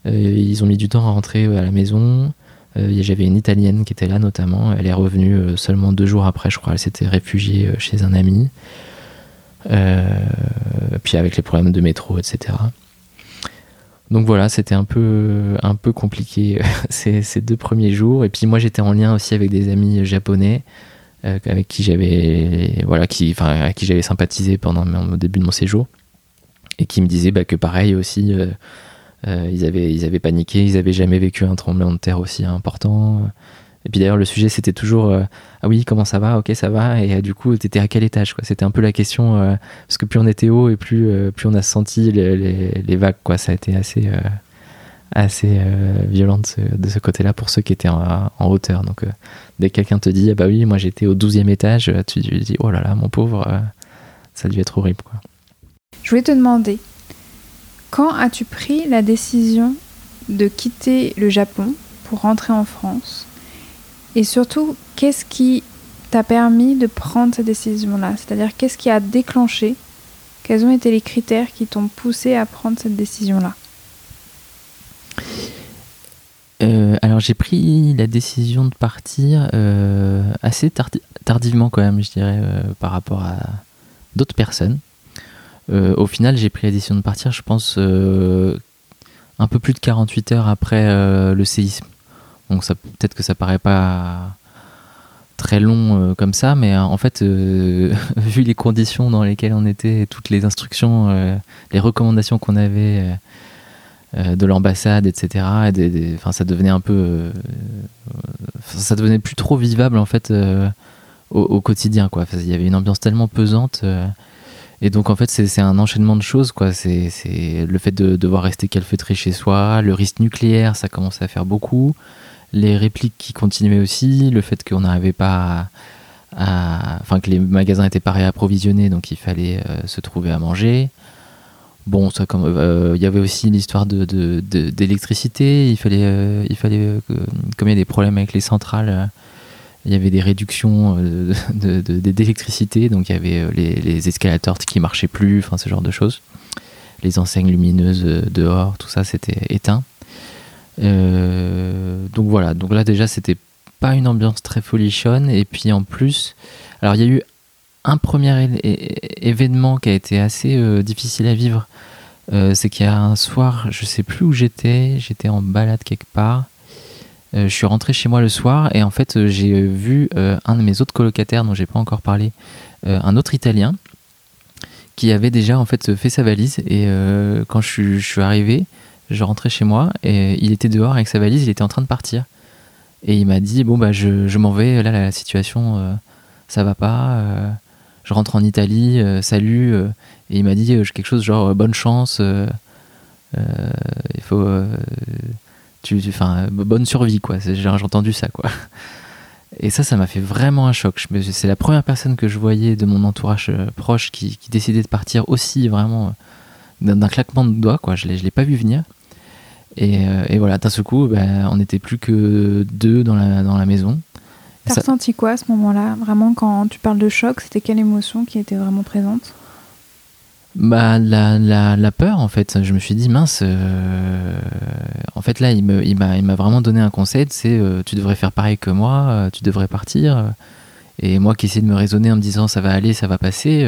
Ils ont mis du temps à rentrer à la maison. J'avais une Italienne qui était là notamment. Elle est revenue seulement deux jours après, je crois. Elle s'était réfugiée chez un ami. Puis avec les problèmes de métro, etc. Donc voilà, c'était un peu, un peu compliqué (laughs) ces deux premiers jours. Et puis moi, j'étais en lien aussi avec des amis japonais euh, avec qui j'avais, voilà, qui, enfin, à qui j'avais sympathisé pendant mon- au début de mon séjour et qui me disaient bah, que pareil aussi. euh, euh, ils, avaient, ils avaient paniqué, ils avaient jamais vécu un tremblement de terre aussi important. Et puis d'ailleurs, le sujet c'était toujours Ah oui, comment ça va? Ok, ça va. Et du coup, t'étais à quel étage quoi? C'était un peu la question, parce que plus on était haut et plus, plus on a senti les, les- vagues, quoi. Ça a été assez, assez euh, violent de ce, côté-là pour ceux qui étaient en, hauteur. Donc, dès que quelqu'un te dit Ah bah oui, moi j'étais au 12e étage, tu, tu dis Oh là là, mon pauvre. euh, ça dû être horrible. Quoi. Je voulais te demander, quand as-tu pris la décision de quitter le Japon pour rentrer en France? Et surtout, qu'est-ce qui t'a permis de prendre cette décision-là? C'est-à-dire, qu'est-ce qui a déclenché? Quels ont été les critères qui t'ont poussé à prendre cette décision-là? Euh, alors j'ai pris la décision de partir euh, assez tardi- tardivement quand même, je dirais, euh, par rapport à d'autres personnes. Au final, j'ai pris la décision de partir, je pense, un peu plus de 48 heures après le séisme. Donc peut-être que ça paraît pas très long comme ça, mais en fait, (laughs) vu les conditions dans lesquelles on était, toutes les instructions, les recommandations qu'on avait de l'ambassade, etc. Et ça devenait un peu, euh, euh, ça devenait plus trop vivable en fait euh, au, quotidien, quoi. Il y avait une ambiance tellement pesante. euh, et donc en fait, c'est un enchaînement de choses, quoi. C'est le fait de devoir rester calfeutré chez soi, le risque nucléaire, ça commençait à faire beaucoup. Les répliques qui continuaient aussi, le fait qu'on n'arrivait pas enfin que les magasins n'étaient pas réapprovisionnés, donc il fallait euh, se trouver à manger. Bon, ça comme euh, il y avait aussi l'histoire de d'électricité. il fallait euh, il fallait euh, comme il y a des problèmes avec les centrales, euh, il y avait des réductions euh, de- d'électricité, donc il y avait euh, les, les escalators qui marchaient plus, enfin ce genre de choses. Les enseignes lumineuses euh, dehors, tout ça c'était éteint. Euh, donc voilà, donc là déjà c'était pas une ambiance très folichonne et puis en plus, alors il y a eu un premier événement qui a été assez euh, difficile à vivre. Euh, c'est qu'il y a un soir, je sais plus où j'étais, j'étais en balade quelque part. Euh, je suis rentré chez moi le soir et en fait j'ai vu un de mes autres colocataires dont j'ai pas encore parlé, un autre Italien qui avait déjà en fait fait sa valise et quand je suis, arrivé, je rentrais chez moi et il était dehors avec sa valise, il était en train de partir et il m'a dit bon bah je, je m'en vais là la situation ça va pas, je rentre en Italie, euh, salut euh, et il m'a dit euh, quelque chose genre bonne chance, il faut tu, bonne survie, quoi. J'ai entendu ça, quoi. Et ça, ça m'a fait vraiment un choc. C'est la première personne que je voyais de mon entourage proche qui, décidait de partir aussi vraiment d'un claquement de doigts, quoi. Je je l'ai pas vu venir. Et, et voilà, d'un seul coup, ben, on n'était plus que deux dans la, dans la maison. T'as Ça- ressenti quoi à ce moment-là Vraiment, quand tu parles de choc, c'était quelle émotion qui était vraiment présente? Bah, la, la, la peur, en fait. Je me suis dit, mince, euh, en fait, là, il me- il m'a il m'a vraiment donné un conseil c'est euh, tu devrais faire pareil que moi, euh, tu devrais partir. Et moi qui essayais de me raisonner en me disant, ça va aller, ça va passer,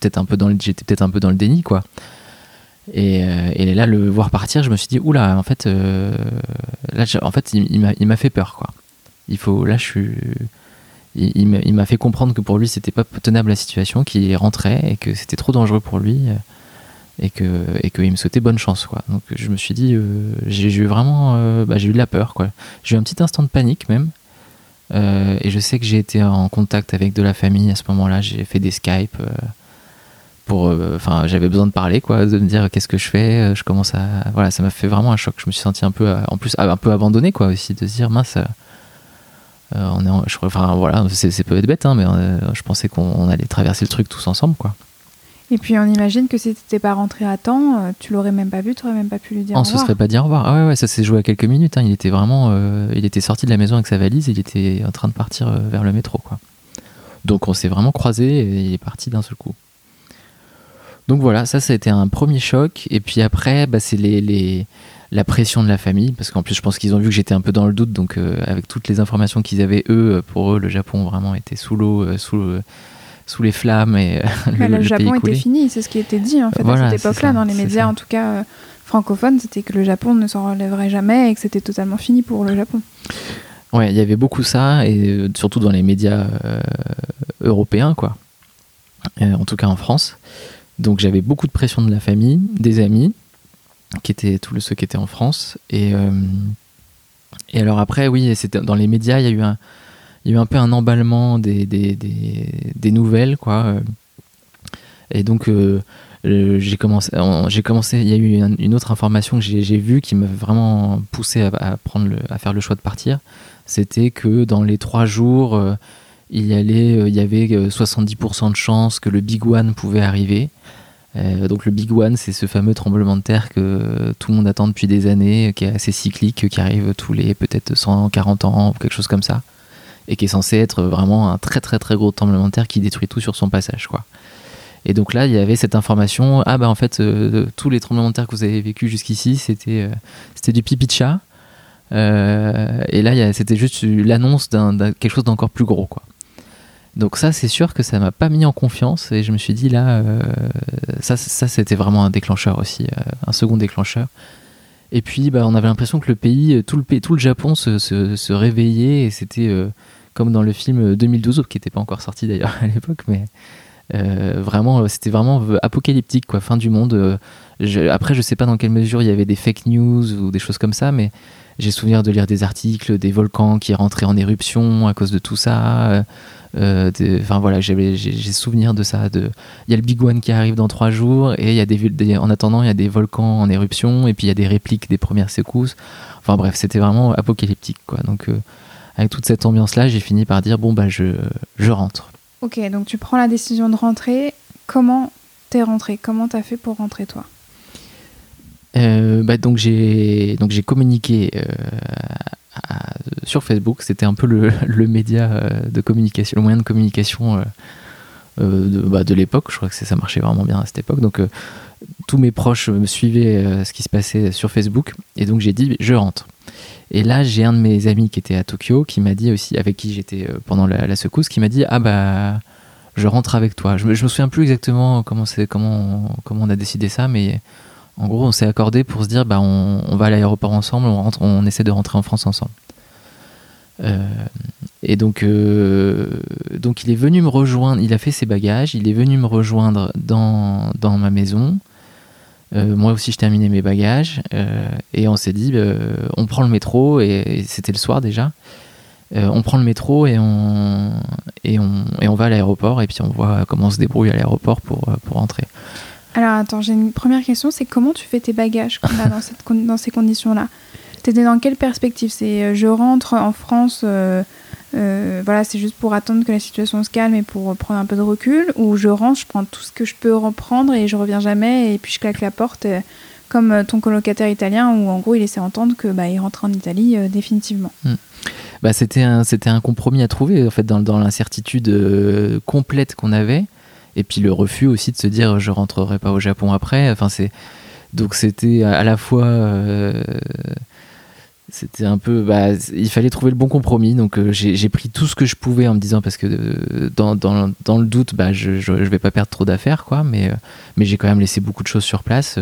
peut-être un peu dans le- j'étais peut-être un peu dans le déni, quoi. Et, et là, le voir partir, je me suis dit, oula, en fait, là, en fait, il, il m'a- il m'a fait peur, quoi. Il faut, là, je suis. Il, m'a- fait comprendre que pour lui, c'était pas tenable la situation, qu'il rentrait et que c'était trop dangereux pour lui euh, et que et qu'il me souhaitait bonne chance, quoi. Donc, je me suis dit, euh, j'ai eu vraiment, euh, bah, j'ai eu de la peur, quoi. J'ai eu un petit instant de panique même. Et je sais que j'ai été en contact avec de la famille à ce moment-là. J'ai fait des Skype. pour, enfin, j'avais besoin de parler, quoi, de me dire qu'est-ce que je fais. Je commence à, voilà, ça m'a fait vraiment un choc. Je me suis senti un peu, en plus, un peu abandonné, quoi, aussi, de se dire mince. Euh, on est, en- je, enfin voilà, c'est peut être bête, hein, mais euh, je pensais qu'on on allait traverser le truc tous ensemble, quoi. Et puis, on imagine que si t'étais pas rentré à temps, euh, tu l'aurais même pas vu, tu aurais même pas pu lui dire on au se revoir. serait pas dit au revoir. Ah ouais, ouais, ça s'est joué à quelques minutes. hein. Il était vraiment, euh, il était sorti de la maison avec sa valise, il était en train de partir euh, vers le métro, quoi. Donc on s'est vraiment croisés et il est parti d'un seul coup. Donc voilà, ça, ça a été un premier choc. Et puis après, bah, c'est les, les- la pression de la famille, parce qu'en plus, je pense qu'ils ont vu que j'étais un peu dans le doute. Donc euh, avec toutes les informations qu'ils avaient eux, euh, pour eux, le Japon vraiment était sous l'eau, euh, sous sous les flammes et Bah, le, Japon était fini, c'est ce qui était dit en fait Voilà, à cette époque-là dans les médias, ça. en tout cas francophones, c'était que le Japon ne s'en relèverait jamais et que c'était totalement fini pour le Japon. Ouais, il y avait beaucoup ça, et surtout dans les médias euh, européens, quoi. Euh, en tout cas en France. Donc j'avais beaucoup de pression de la famille, des amis, qui étaient tous ceux qui étaient en France. Et, euh, et alors après, oui, dans les médias, il y a eu un, il y a eu un peu un emballement des, des, des, des nouvelles, quoi. euh. Et donc euh, j'ai commencé, commencé, il y a eu un- une autre information que j'ai vue qui m'a vraiment poussé à, prendre le, à faire le choix de partir. C'était que dans les trois jours, il y, allait, il y avait euh, 70% de chances que le Big One pouvait arriver. Euh, donc le Big One, c'est ce fameux tremblement de terre que tout le monde attend depuis des années, qui est assez cyclique, qui arrive tous les peut-être 140 ans, quelque chose comme ça, et qui est censé être vraiment un très très très gros tremblement de terre qui détruit tout sur son passage, quoi. Et donc là, il y avait cette information, ah bah en fait, euh, tous les tremblements de terre que vous avez vécu jusqu'ici, c'était euh, du pipi de chat. Euh, et là, c'était juste l'annonce d'un- quelque chose d'encore plus gros, quoi. Donc ça, c'est sûr que ça m'a pas mis en confiance et je me suis dit là, euh, ça, ça c'était vraiment un déclencheur aussi, euh, un second déclencheur. Et puis, bah, on avait l'impression que le pays, euh, tout le Japon se, réveillait et c'était comme dans le film 2012, qui n'était pas encore sorti d'ailleurs (laughs) à l'époque, mais vraiment, c'était vraiment apocalyptique, quoi, fin du monde. je- après, je sais pas dans quelle mesure il y avait des fake news ou des choses comme ça, mais j'ai souvenir de lire des articles, des volcans qui rentraient en éruption à cause de tout ça. euh, euh, Enfin voilà, j'ai souvenir de ça. De, il y a le Big One qui arrive dans trois jours et y a des, en attendant il y a des volcans en éruption et puis il y a des répliques des premières secousses. Enfin bref, c'était vraiment apocalyptique quoi. Donc euh, avec toute cette ambiance là, j'ai fini par dire bon bah je, je rentre. Ok, donc tu prends la décision de rentrer. Comment t'es rentré Comment t'as fait pour rentrer toi? Euh, bah, donc j'ai donc j'ai communiqué euh, sur Facebook. C'était un peu le, (laughs) le média euh, de communication, le moyen de communication de, bah, de l'époque. Je crois que ça marchait vraiment bien à cette époque. Donc tous mes proches me suivaient ce qui se passait sur Facebook et donc j'ai dit je rentre. Et là j'ai un de mes amis qui était à Tokyo qui m'a dit aussi avec qui j'étais pendant la, secousse qui m'a dit ah bah je rentre avec toi. Je me, me souviens plus exactement comment c'est comment comment on a décidé ça mais en gros, on s'est accordé pour se dire, bah, on, va à l'aéroport ensemble, on, essaie de rentrer en France ensemble. Euh, et donc, euh, donc, il est venu me rejoindre, il a fait ses bagages, il est venu me rejoindre dans, ma maison. Euh, moi aussi, je terminais mes bagages. et on s'est dit, on prend le métro, et, c'était le soir déjà. On prend le métro et on, va à l'aéroport, et puis on voit comment on se débrouille à l'aéroport pour, pour rentrer. Alors attends, j'ai une première question, c'est comment tu fais tes bagages dans, dans ces conditions-là? T'étais dans quelle perspective? C'est euh, je rentre en France, euh, euh, voilà, c'est juste pour attendre que la situation se calme et pour prendre un peu de recul, ou je rentre, je prends tout ce que je peux reprendre et je reviens jamais et puis je claque la porte, comme ton colocataire italien où en gros il laissait entendre que bah, il rentre en Italie définitivement. bah, c'était un un compromis à trouver en fait dans, l'incertitude complète qu'on avait et puis le refus aussi de se dire je rentrerai pas au Japon après. Enfin c'est donc c'était à la fois euh, c'était un peu bah, il fallait trouver le bon compromis. Donc euh, j'ai pris tout ce que je pouvais en me disant parce que euh, dans, dans, le doute bah, je, je, je vais pas perdre trop d'affaires quoi. Mais mais j'ai quand même laissé beaucoup de choses sur place.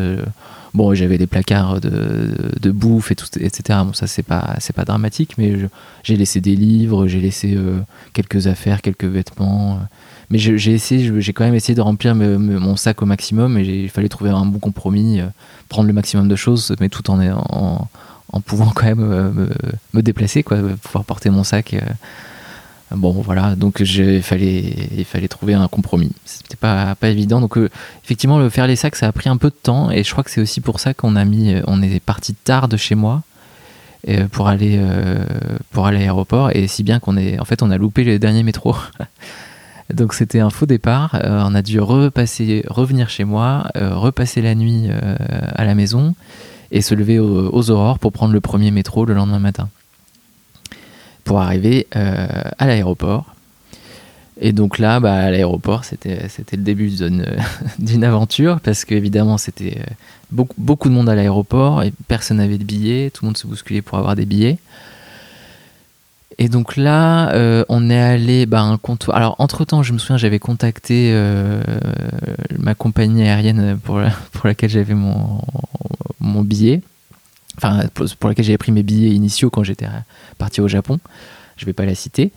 Bon j'avais des placards de, de bouffe et tout etc bon ça c'est pas c'est pas dramatique mais j'ai laissé des livres, j'ai laissé quelques affaires, quelques vêtements. Mais j'ai essayé, j'ai quand même essayé de remplir mon sac au maximum et il fallait trouver un bon compromis, euh, prendre le maximum de choses, mais tout en, en, en pouvant quand même euh, me, me déplacer, quoi, pouvoir porter mon sac. euh. Bon, voilà, donc il fallait, il fallait trouver un compromis. C'était pas, pas évident. Donc, effectivement, le faire les sacs, ça a pris un peu de temps et je crois que c'est aussi pour ça qu'on a mis, on est parti tard de chez moi pour aller pour aller à l'aéroport et si bien qu'on est en fait on a loupé le dernier métro (laughs) donc c'était un faux départ. Euh, on a dû repasser revenir chez moi euh, repasser la nuit euh, à la maison et se lever aux, aurores pour prendre le premier métro le lendemain matin. Pour arriver à l'aéroport. Et donc là, bah, à l'aéroport, c'était le début d'une (laughs) aventure parce qu'évidemment, c'était beaucoup, beaucoup de monde à l'aéroport et personne n'avait de billets, tout le monde se bousculait pour avoir des billets. Et donc là, euh, on est allé bah, un comptoir. Alors, entre-temps, je me souviens, j'avais contacté euh, ma compagnie aérienne pour, (laughs) pour laquelle j'avais mon, mon billet. Enfin, pour, laquelle j'avais pris mes billets initiaux quand j'étais parti au Japon. Je vais pas la citer.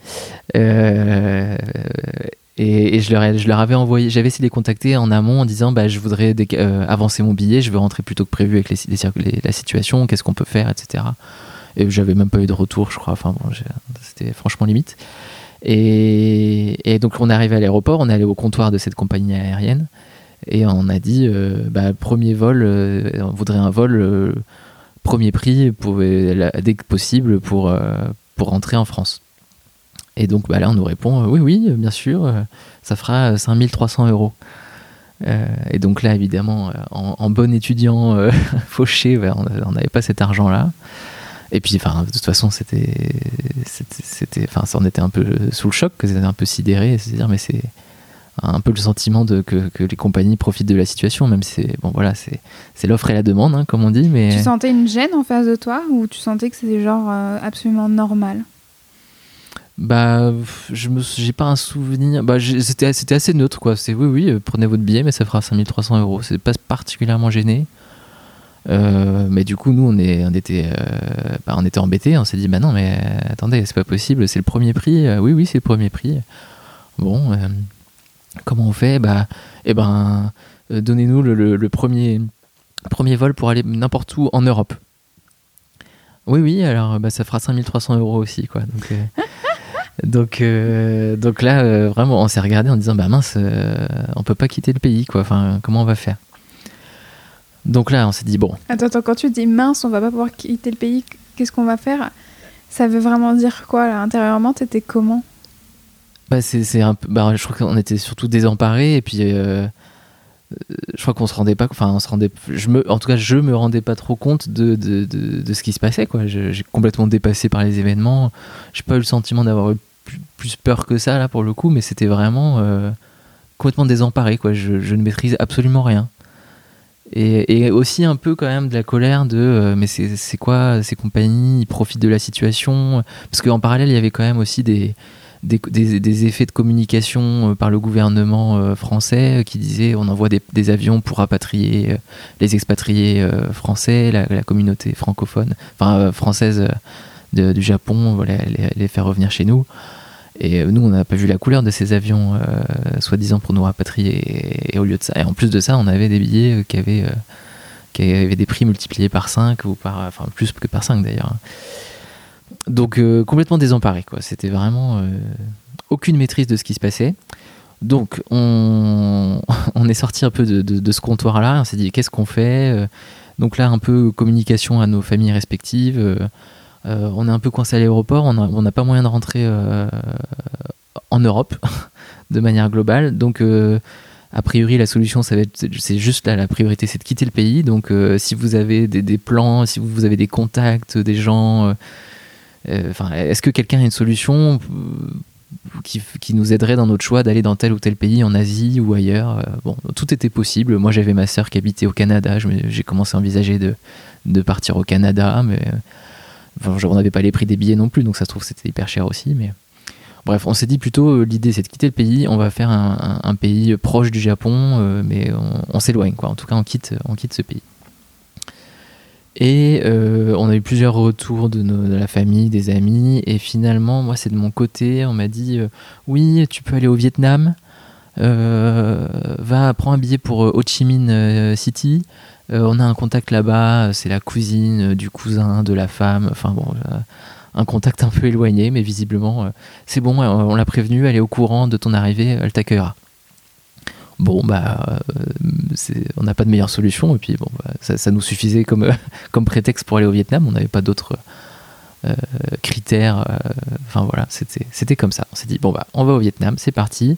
Euh, et, je, leur je leur avais envoyé, j'avais essayé de les contacter en amont en disant bah, je voudrais avancer mon billet, je veux rentrer plus tôt que prévu avec la situation, qu'est-ce qu'on peut faire, etc. Et j'avais même pas eu de retour, je crois. Enfin, bon, c'était franchement limite. Et, donc, on est arrivé à l'aéroport, on est allé au comptoir de cette compagnie aérienne et on a dit euh, bah, premier vol, euh, on voudrait un vol euh, premier prix dès que possible pour, pour rentrer en France. Et donc bah, là, on nous répond, oui, oui, bien sûr, ça fera 5300 euros. Et donc là, évidemment, en, bon étudiant (laughs) fauché, on on n'avait pas cet argent-là. Et puis, enfin, de toute façon, c'était, c'était, enfin, ça en était un peu sous le choc, que c'était un peu sidéré, c'est à dire, mais c'est un peu le sentiment de que, que les compagnies profitent de la situation, même si c'est, bon, voilà, c'est, c'est l'offre et la demande, hein, comme on dit, mais. Tu sentais une gêne en face de toi ou tu sentais que c'était genre euh, absolument normal? Bah, je me, j'ai pas un souvenir. Bah, c'était, c'était assez neutre, quoi. C'est oui, oui, euh, prenez votre billet, mais ça fera 5300 euros. C'est pas particulièrement gêné. Euh, mais du coup, nous, on, est, on, était, euh, bah, on était embêtés. On s'est dit, bah non, mais euh, attendez, c'est pas possible. C'est le premier prix. Euh, oui, oui, c'est le premier prix. Bon, comment on fait? Bah, eh ben, donnez-nous le, le- le premier, premier vol pour aller n'importe où en Europe. Oui, oui, alors bah, ça fera 5300 euros aussi, quoi. Donc, (laughs) donc, donc là, vraiment, on s'est regardé en disant, bah mince, on peut pas quitter le pays, quoi. Enfin, comment on va faire? Donc là, on s'est dit, bon, Attends, attends, quand tu dis mince, on va pas pouvoir quitter le pays, qu'est-ce qu'on va faire? Ça veut vraiment dire quoi là? Intérieurement, t'étais comment? Bah, c'est c'est un peu, bah, je crois qu'on était surtout désemparés, et puis euh, euh, je crois qu'on se rendait pas, enfin, on se rendait, je me, en tout cas, je me rendais pas trop compte de, de, de, de ce qui se passait, quoi. Je- J'ai complètement dépassé par les événements. J'ai pas eu le sentiment d'avoir eu plus, plus peur que ça, là, pour le coup, mais c'était vraiment euh, complètement désemparé, quoi. Je, je ne maîtrise absolument rien. Et, aussi un peu quand même de la colère de euh, mais c'est quoi ces compagnies? Ils profitent de la situation? Parce qu'en parallèle il y avait quand même aussi des des, effets de communication euh, par le gouvernement euh, français qui disait on envoie des, avions pour rapatrier les expatriés français, la, communauté francophone, enfin française du Japon, voilà, les faire revenir chez nous. Et euh, nous, on n'a pas vu la couleur de ces avions, euh, soi-disant pour nous rapatrier. Et, au lieu de ça, et en plus de ça, on avait des billets euh, qui avaient, qui avaient des prix multipliés par 5 ou par, enfin plus que par 5 d'ailleurs. Donc complètement désemparé, quoi. C'était vraiment aucune maîtrise de ce qui se passait. Donc on, (laughs) on est sorti un peu de, de- ce comptoir-là. On s'est dit qu'est-ce qu'on fait Donc là, un peu communication à nos familles respectives. Euh, on est un peu coincé à l'aéroport. On n'a pas moyen de rentrer euh, en Europe (laughs) de manière globale. Donc euh, a priori, la solution, c'est juste là, la priorité, c'est de quitter le pays. Donc, si vous avez des, plans, si vous avez des contacts, des gens, est-ce que quelqu'un a une solution qui, nous aiderait dans notre choix d'aller dans tel ou tel pays, en Asie ou ailleurs Bon, tout était possible. Moi, j'avais ma sœur qui habitait au Canada. J'ai commencé à envisager de, de partir au Canada, mais enfin, on n'avait pas les prix des billets non plus, donc ça se trouve c'était hyper cher aussi, mais. Bref, on s'est dit plutôt, euh, l'idée c'est de quitter le pays, on va faire un, pays proche du Japon, euh, mais on, s'éloigne, quoi. En tout cas, on quitte, on quitte ce pays. Et euh, on a eu plusieurs retours de, la famille, des amis, et finalement, moi c'est de mon côté, on m'a dit, oui, tu peux aller au Vietnam, va, prends un billet pour Ho Chi Minh City, on a un contact là-bas, euh, c'est la cousine euh, du cousin, de la femme, enfin bon... euh, un contact un peu éloigné, mais visiblement, euh, c'est bon, euh, on l'a prévenu, elle est au courant de ton arrivée, elle t'accueillera. Bon, bah, euh, on n'a pas de meilleure solution, et puis bon, bah, ça, nous suffisait comme, euh, (laughs) prétexte pour aller au Vietnam, on n'avait pas d'autres euh, critères, euh, enfin voilà, c'était comme ça. On s'est dit, bon, bah, on va au Vietnam, c'est parti.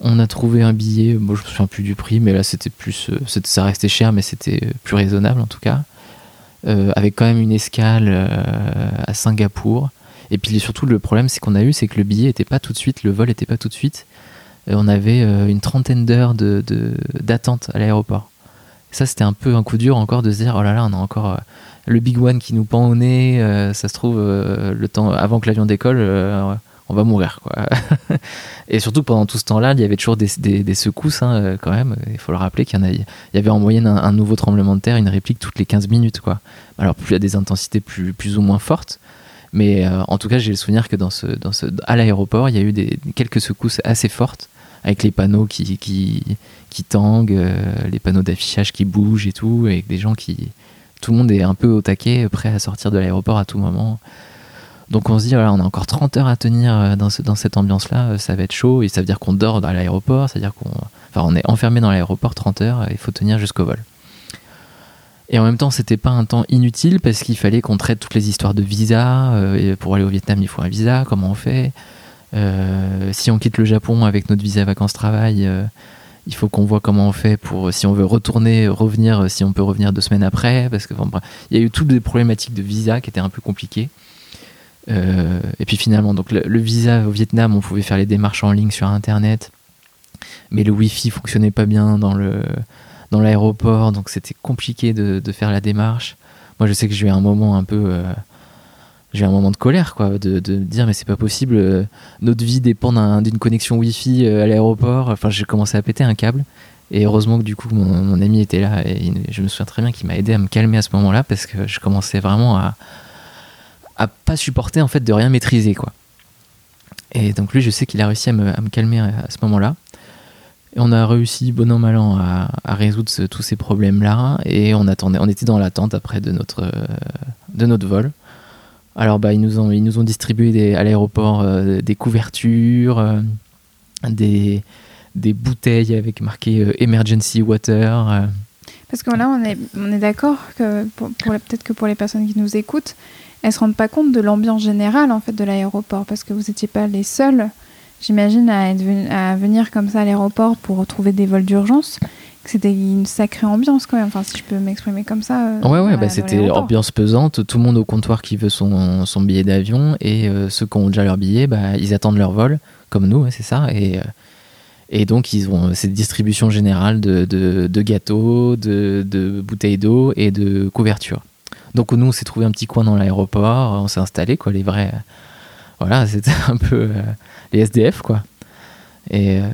On a trouvé un billet, moi je me souviens plus du prix, mais là c'était plus, euh, ça restait cher, mais c'était plus raisonnable en tout cas. Euh, avec quand même une escale euh, à Singapour. Et puis surtout, le problème c'est qu'on a eu, c'est que le billet était pas tout de suite, le vol était pas tout de suite. Euh, on avait euh, une trentaine d'heures de, d'attente à l'aéroport. Ça, c'était un peu un coup dur encore de se dire, oh là là, on a encore euh, le Big One qui nous pend au nez, euh, ça se trouve, euh, le temps avant que l'avion décolle, euh, on va mourir. Quoi. (laughs) Et surtout, pendant tout ce temps-là, il y avait toujours des, secousses, hein, euh, quand même. Il faut le rappeler qu'il y, il y avait en moyenne un, nouveau tremblement de terre, une réplique toutes les 15 minutes. Quoi. Alors, plus à des intensités plus, ou moins fortes. Mais euh, en tout cas, j'ai le souvenir que dans ce, à l'aéroport, il y a eu des, quelques secousses assez fortes, avec les panneaux qui tanguent, euh, les panneaux d'affichage qui bougent et tout, et des gens qui. Tout le monde est un peu au taquet, prêt à sortir de l'aéroport à tout moment. Donc on se dit, on a encore 30 heures à tenir euh, dans, ce- dans cette ambiance-là, euh, ça va être chaud, et ça veut dire qu'on dort dans l'aéroport, c'est-à-dire qu'on enfin, on est enfermé dans l'aéroport 30 heures, il faut tenir jusqu'au vol. Et en même temps, c'était pas un temps inutile parce qu'il fallait qu'on traite toutes les histoires de visa. euh, et pour aller au Vietnam, il faut un visa. Comment on fait? Si on quitte le Japon avec notre visa vacances-travail, il faut qu'on voit comment on fait pour si on veut retourner, revenir, si on peut revenir deux semaines après, parce que enfin, il y a eu toutes des problématiques de visa qui étaient un peu compliquées. Euh, et puis finalement, donc le, visa au Vietnam, on pouvait faire les démarches en ligne sur Internet, mais le Wi-Fi fonctionnait pas bien dans le dans l'aéroport, donc c'était compliqué de, faire la démarche. Moi, je sais que j'ai eu un moment un peu, euh, j'ai eu un moment de colère, quoi, de, de dire mais c'est pas possible, euh, notre vie dépend d'un- d'une connexion Wi-Fi à l'aéroport. Enfin, j'ai commencé à péter un câble. Et heureusement que du coup mon, ami était là et je me souviens très bien qu'il m'a aidé à me calmer à ce moment-là parce que je commençais vraiment à à pas supporter en fait de rien maîtriser quoi. Et donc lui, je sais qu'il a réussi à me, à me calmer à, ce moment-là. Et on a réussi, bon an mal an, à, résoudre tous ces problèmes-là. Et on attendait, on était dans l'attente après de notre, de notre vol. Alors bah ils nous ont, ils nous ont distribué à l'aéroport euh, des couvertures, euh, des, des bouteilles avec marqué euh, emergency water. Parce que là, on est, on est d'accord que pour, peut-être que pour les personnes qui nous écoutent, elles se rendent pas compte de l'ambiance générale en fait de l'aéroport parce que vous n'étiez pas les seuls, j'imagine, à, venir comme ça à l'aéroport pour trouver des vols d'urgence. C'était une sacrée ambiance quand même, enfin si je peux m'exprimer comme ça. euh, Ouais, ouais, bah, c'était ambiance pesante, tout le monde au comptoir qui veut son, son billet d'avion, et euh, ceux qui ont déjà leur billet, bah, ils attendent leur vol, comme nous, c'est ça, et, euh, et donc ils ont cette distribution générale de, de, de gâteaux, de, de bouteilles d'eau et de couvertures. Donc nous, on s'est trouvé un petit coin dans l'aéroport, on s'est installé, quoi, les vrais... Voilà, c'était (laughs) un peu euh, les SDF, quoi. Et, euh,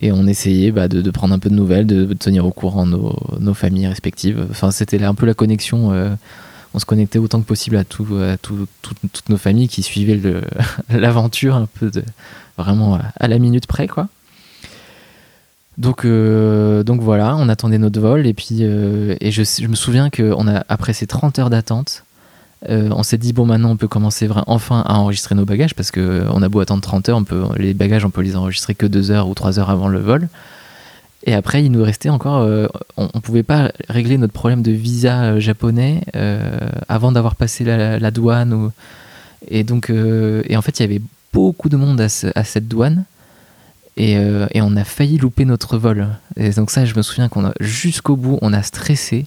et on essayait bah, de, prendre un peu de nouvelles, de, tenir au courant nos, familles respectives. Enfin, c'était un peu la connexion. euh, on se connectait autant que possible à, tout, à tout- tout- toutes nos familles qui suivaient (laughs) l'aventure un peu de, vraiment à la minute près, quoi. Donc, euh, donc voilà, on attendait notre vol et puis euh, et je, me souviens que on a après ces 30 heures d'attente, euh, on s'est dit bon maintenant on peut commencer enfin à enregistrer nos bagages parce que on a beau attendre 30 heures, on peut les bagages on peut les enregistrer que 2 heures ou 3 heures avant le vol. Et après il nous restait encore, on, on pouvait pas régler notre problème de visa japonais avant d'avoir passé la, douane ou et donc et en fait il y avait beaucoup de monde à cette douane. Et, euh, et on a failli louper notre vol. Et donc ça, je me souviens qu'on a jusqu'au bout, on a stressé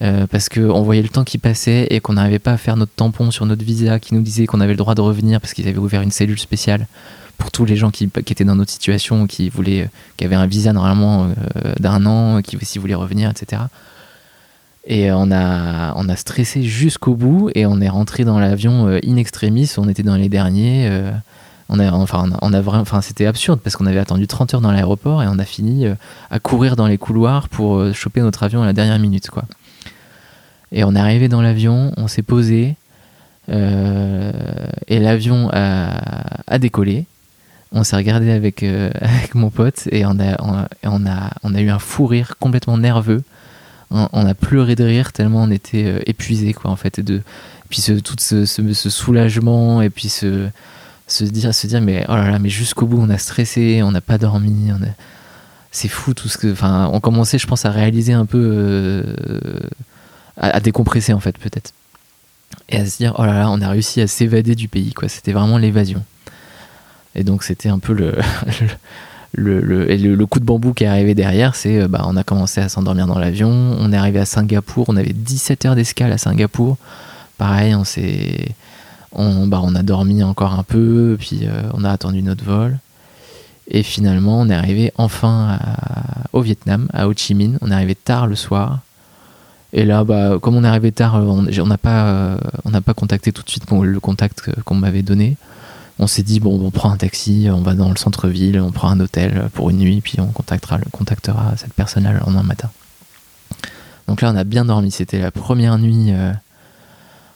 euh, parce qu'on voyait le temps qui passait et qu'on n'arrivait pas à faire notre tampon sur notre visa qui nous disait qu'on avait le droit de revenir parce qu'ils avaient ouvert une cellule spéciale pour tous les gens qui, étaient dans notre situation, qui voulaient, qui avaient un visa normalement euh, d'un an, qui s'ils voulaient revenir, etc. Et on a, on a stressé jusqu'au bout et on est rentré dans l'avion in extremis. On était dans les derniers. On a, enfin, on a, on a enfin, c'était absurde parce qu'on avait attendu 30 heures dans l'aéroport et on a fini euh, à courir dans les couloirs pour euh, choper notre avion à la dernière minute, quoi. Et on est arrivé dans l'avion, on s'est posé euh, et l'avion a, décollé. On s'est regardé avec, (laughs) avec mon pote et on a, on, a, on a, eu un fou rire complètement nerveux. On, a pleuré de rire tellement on était épuisé, quoi, en fait. Et de, puis ce, tout ce, ce soulagement et puis ce, se dire, se dire mais oh là là, mais jusqu'au bout on a stressé, on n'a pas dormi, c'est fou tout ce que, enfin, on commençait, je pense, à réaliser un peu, euh, à, décompresser en fait peut-être, et à se dire oh là là, on a réussi à s'évader du pays quoi. C'était vraiment l'évasion. Et donc c'était un peu le (laughs) le, le, le coup de bambou qui est arrivé derrière, c'est euh, bah, on a commencé à s'endormir dans l'avion, on est arrivé à Singapour, on avait 17 heures d'escale à Singapour. Pareil, on s'est on, bah, on a dormi encore un peu, puis euh, on a attendu notre vol. Et finalement, on est arrivé enfin au Vietnam, à Ho Chi Minh. On est arrivé tard le soir. Et là, bah, comme on est arrivé tard, on on n'a pas, euh, n'a pas contacté tout de suite le contact qu'on m'avait donné. On s'est dit, bon, on prend un taxi, on va dans le centre-ville, on prend un hôtel pour une nuit, puis on contactera, contactera cette personne-là le lendemain matin. Donc là, on a bien dormi. C'était la première nuit, euh,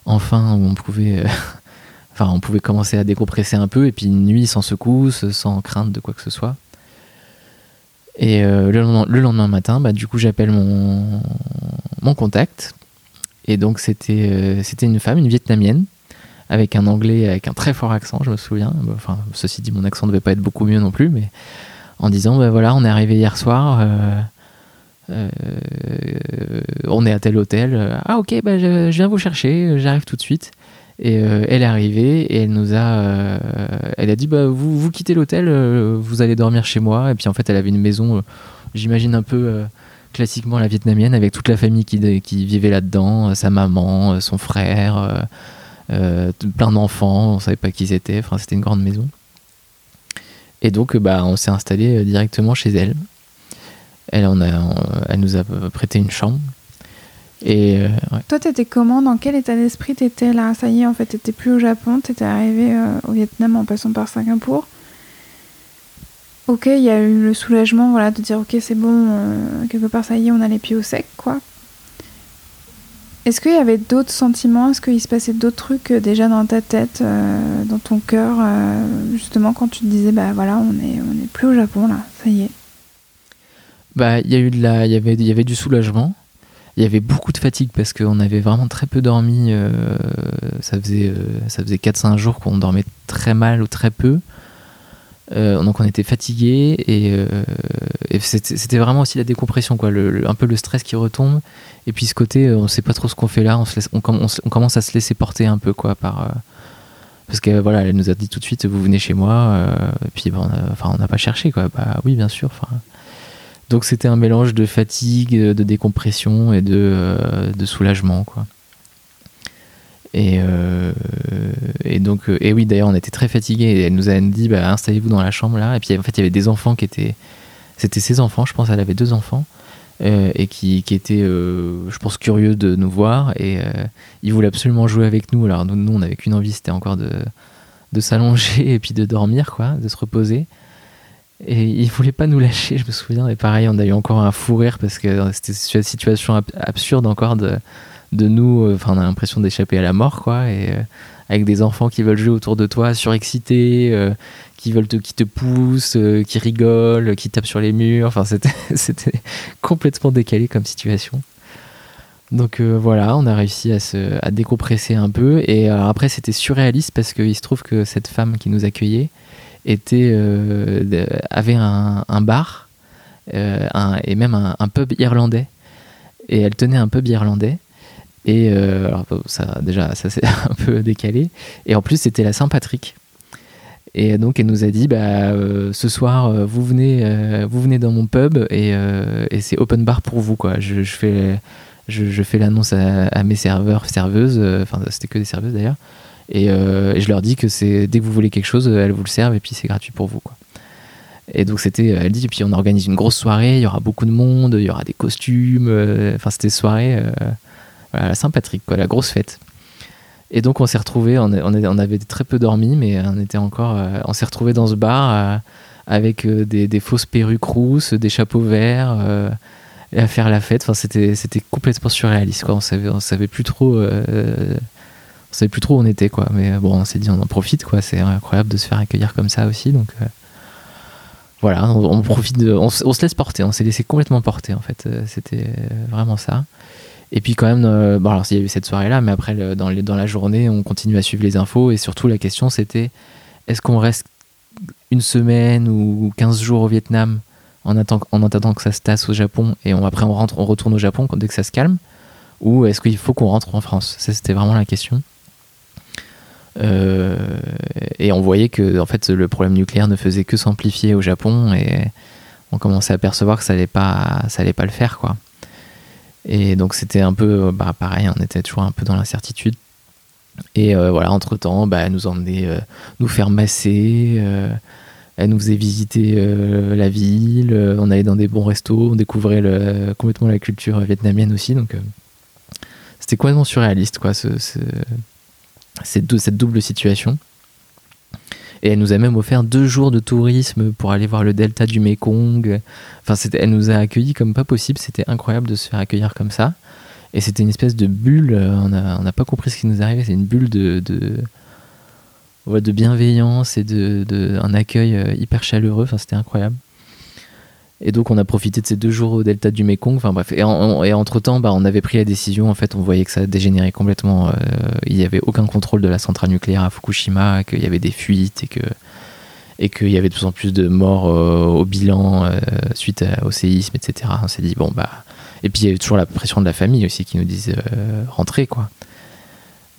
enfin, où on pouvait, enfin, on pouvait commencer à décompresser un peu, et puis une nuit sans secousse, sans crainte de quoi que ce soit. Et euh, le, lendemain, le lendemain matin, bah, du coup, j'appelle mon, contact. Et donc, c'était euh, c'était une femme, une vietnamienne, avec un anglais avec un très fort accent, je me souviens. Enfin, ceci dit, mon accent ne devait pas être beaucoup mieux non plus, mais en disant bah, voilà, on est arrivé hier soir. euh, on est à tel hôtel. Ah ok, bah, je viens vous chercher, j'arrive tout de suite. Et euh, elle est arrivée et elle nous a, euh, dit bah vous quittez l'hôtel, euh, vous allez dormir chez moi. Et puis en fait elle avait une maison, j'imagine un peu classiquement la vietnamienne avec toute la famille qui, vivait là-dedans, sa maman, son frère, plein d'enfants, on savait pas qui ils étaient. Enfin c'était une grande maison. Et donc bah on s'est installé directement chez elle. Elle nous a prêté une chambre. Et euh, ouais. Toi, t'étais comment? Dans quel état d'esprit t'étais là? Ça y est, en fait, t'étais plus au Japon, t'étais arrivé euh, au Vietnam en passant par Singapour. Ok, il y a eu le soulagement, voilà, de dire ok, c'est bon, euh, quelque part, ça y est, on a les pieds au sec, quoi. Est-ce qu'il y avait d'autres sentiments? Est-ce qu'il se passait d'autres trucs euh, déjà dans ta tête, dans ton cœur, justement, quand tu te disais, bah voilà, on est, on est plus au Japon, là, ça y est? Bah, il y a eu de la, il y avait, il y avait du soulagement. Il y avait beaucoup de fatigue parce qu'on avait vraiment très peu dormi. euh, ça faisait, euh, faisait 4-5 jours qu'on dormait très mal ou très peu. Euh, donc on était fatigué et, c'était vraiment aussi la décompression, quoi, un peu le stress qui retombe. Et puis ce côté, on sait pas trop ce qu'on fait là, on, se laisse- on, commence à se laisser porter un peu, quoi, par. parce que voilà, elle nous a dit tout de suite, vous venez chez moi. et puis bah, on n'a pas cherché, quoi. Bah oui, bien sûr. Donc c'était un mélange de fatigue, de décompression et de, euh, soulagement, quoi. Et, euh, donc, euh, et oui, d'ailleurs, on était très fatigués. Et elle nous a dit, bah, installez-vous dans la chambre là. Et puis en fait, il y avait des enfants qui étaient, c'était ses enfants, je pense, elle avait deux enfants. euh, et qui, étaient, euh, je pense, curieux de nous voir. Et euh, ils voulaient absolument jouer avec nous. Alors nous, nous on n'avait qu'une envie, c'était encore de, de s'allonger et puis de dormir, quoi, de se reposer. Et il voulait pas nous lâcher, je me souviens. Et pareil, on a eu encore un fou rire parce que c'était une situation ab- absurde encore de, de nous. euh, Enfin, on a l'impression d'échapper à la mort, quoi. Et euh, avec des enfants qui veulent jouer autour de toi, surexcités, euh, qui veulent te, qui te poussent, qui rigolent, qui tapent sur les murs. Enfin, c'était, (laughs) complètement décalé comme situation. Donc voilà, on a réussi à se à décompresser un peu. Et après, c'était surréaliste parce qu'il se trouve que cette femme qui nous accueillait était, euh, avait un, bar euh, et même un, pub irlandais. Et elle tenait un pub irlandais. Et euh, alors, ça, déjà, ça c'est (laughs) un peu décalé. Et en plus, c'était la Saint-Patrick. Et donc, elle nous a dit, bah, ce soir, vous venez, vous venez dans mon pub et, et c'est open bar pour vous, quoi. Je, je fais, je, fais l'annonce à, mes serveurs, serveuses. Enfin, c'était que des serveuses d'ailleurs. Et, euh, et je leur dis que c'est dès que vous voulez quelque chose, elles vous le servent et puis c'est gratuit pour vous. Et donc c'était, elle dit, et puis on organise une grosse soirée, il y aura beaucoup de monde, il y aura des costumes. euh, Enfin, c'était soirée, euh, la Saint-Patrick, la grosse fête. Et donc on s'est retrouvés, on, avait très peu dormi, mais on était encore, euh, on s'est retrouvés dans ce bar euh, avec euh, des, fausses perruques rousses, des chapeaux verts, euh, et à faire la fête. Enfin, c'était, complètement surréaliste. On savait, savait plus trop, euh, savait plus trop où on était, quoi. Mais euh, bon, on s'est dit, on en profite, quoi. C'est incroyable de se faire accueillir comme ça aussi, donc. euh, voilà, on, on profite on, se- on se laisse porter, on s'est laissé complètement porter en fait, Euh, c'était vraiment ça. Et puis quand même, bon alors il y a eu cette soirée là, mais après dans, la journée, on continue à suivre les infos et surtout la question c'était est-ce qu'on reste une semaine ou 15 jours au Vietnam en, en attendant que ça se tasse au Japon et on, après on rentre, on retourne au Japon dès que ça se calme? Ou est-ce qu'il faut qu'on rentre en France? Ça c'était vraiment la question. Euh, et on voyait que en fait le problème nucléaire ne faisait que s'amplifier au Japon et on commençait à percevoir que ça allait pas pas le faire quoi. Et donc c'était un peu bah, pareil, on était toujours un peu dans l'incertitude. Et euh, voilà, entre temps, bah, elle nous emmenait euh, nous faire masser, euh, elle nous faisait visiter la ville, on allait dans des bons restos, on découvrait complètement la culture vietnamienne aussi. Donc c'était complètement surréaliste quoi, cette, cette double situation. Et elle nous a même offert deux jours de tourisme pour aller voir le delta du Mekong. Enfin, elle nous a accueillis comme pas possible. C'était incroyable de se faire accueillir comme ça. Et c'était une espèce de bulle. euh, On n'a pas compris ce qui nous arrivait. C'est une bulle de, de, de bienveillance et de, de- un accueil euh, hyper chaleureux. Enfin, c'était incroyable. Et donc, on a profité de ces deux jours au delta du Mekong. Enfin, bref. Et, en- et entre-temps, bah, on avait pris la décision. En fait, on voyait que ça dégénérait complètement. euh, il n'y avait aucun contrôle de la centrale nucléaire à Fukushima, qu'il y avait des fuites et qu'il y avait de plus en plus de morts euh, au bilan euh, suite au séisme, etc. On s'est dit, bon, bah. Et puis il y avait toujours la pression de la famille aussi qui nous disait rentrer, quoi.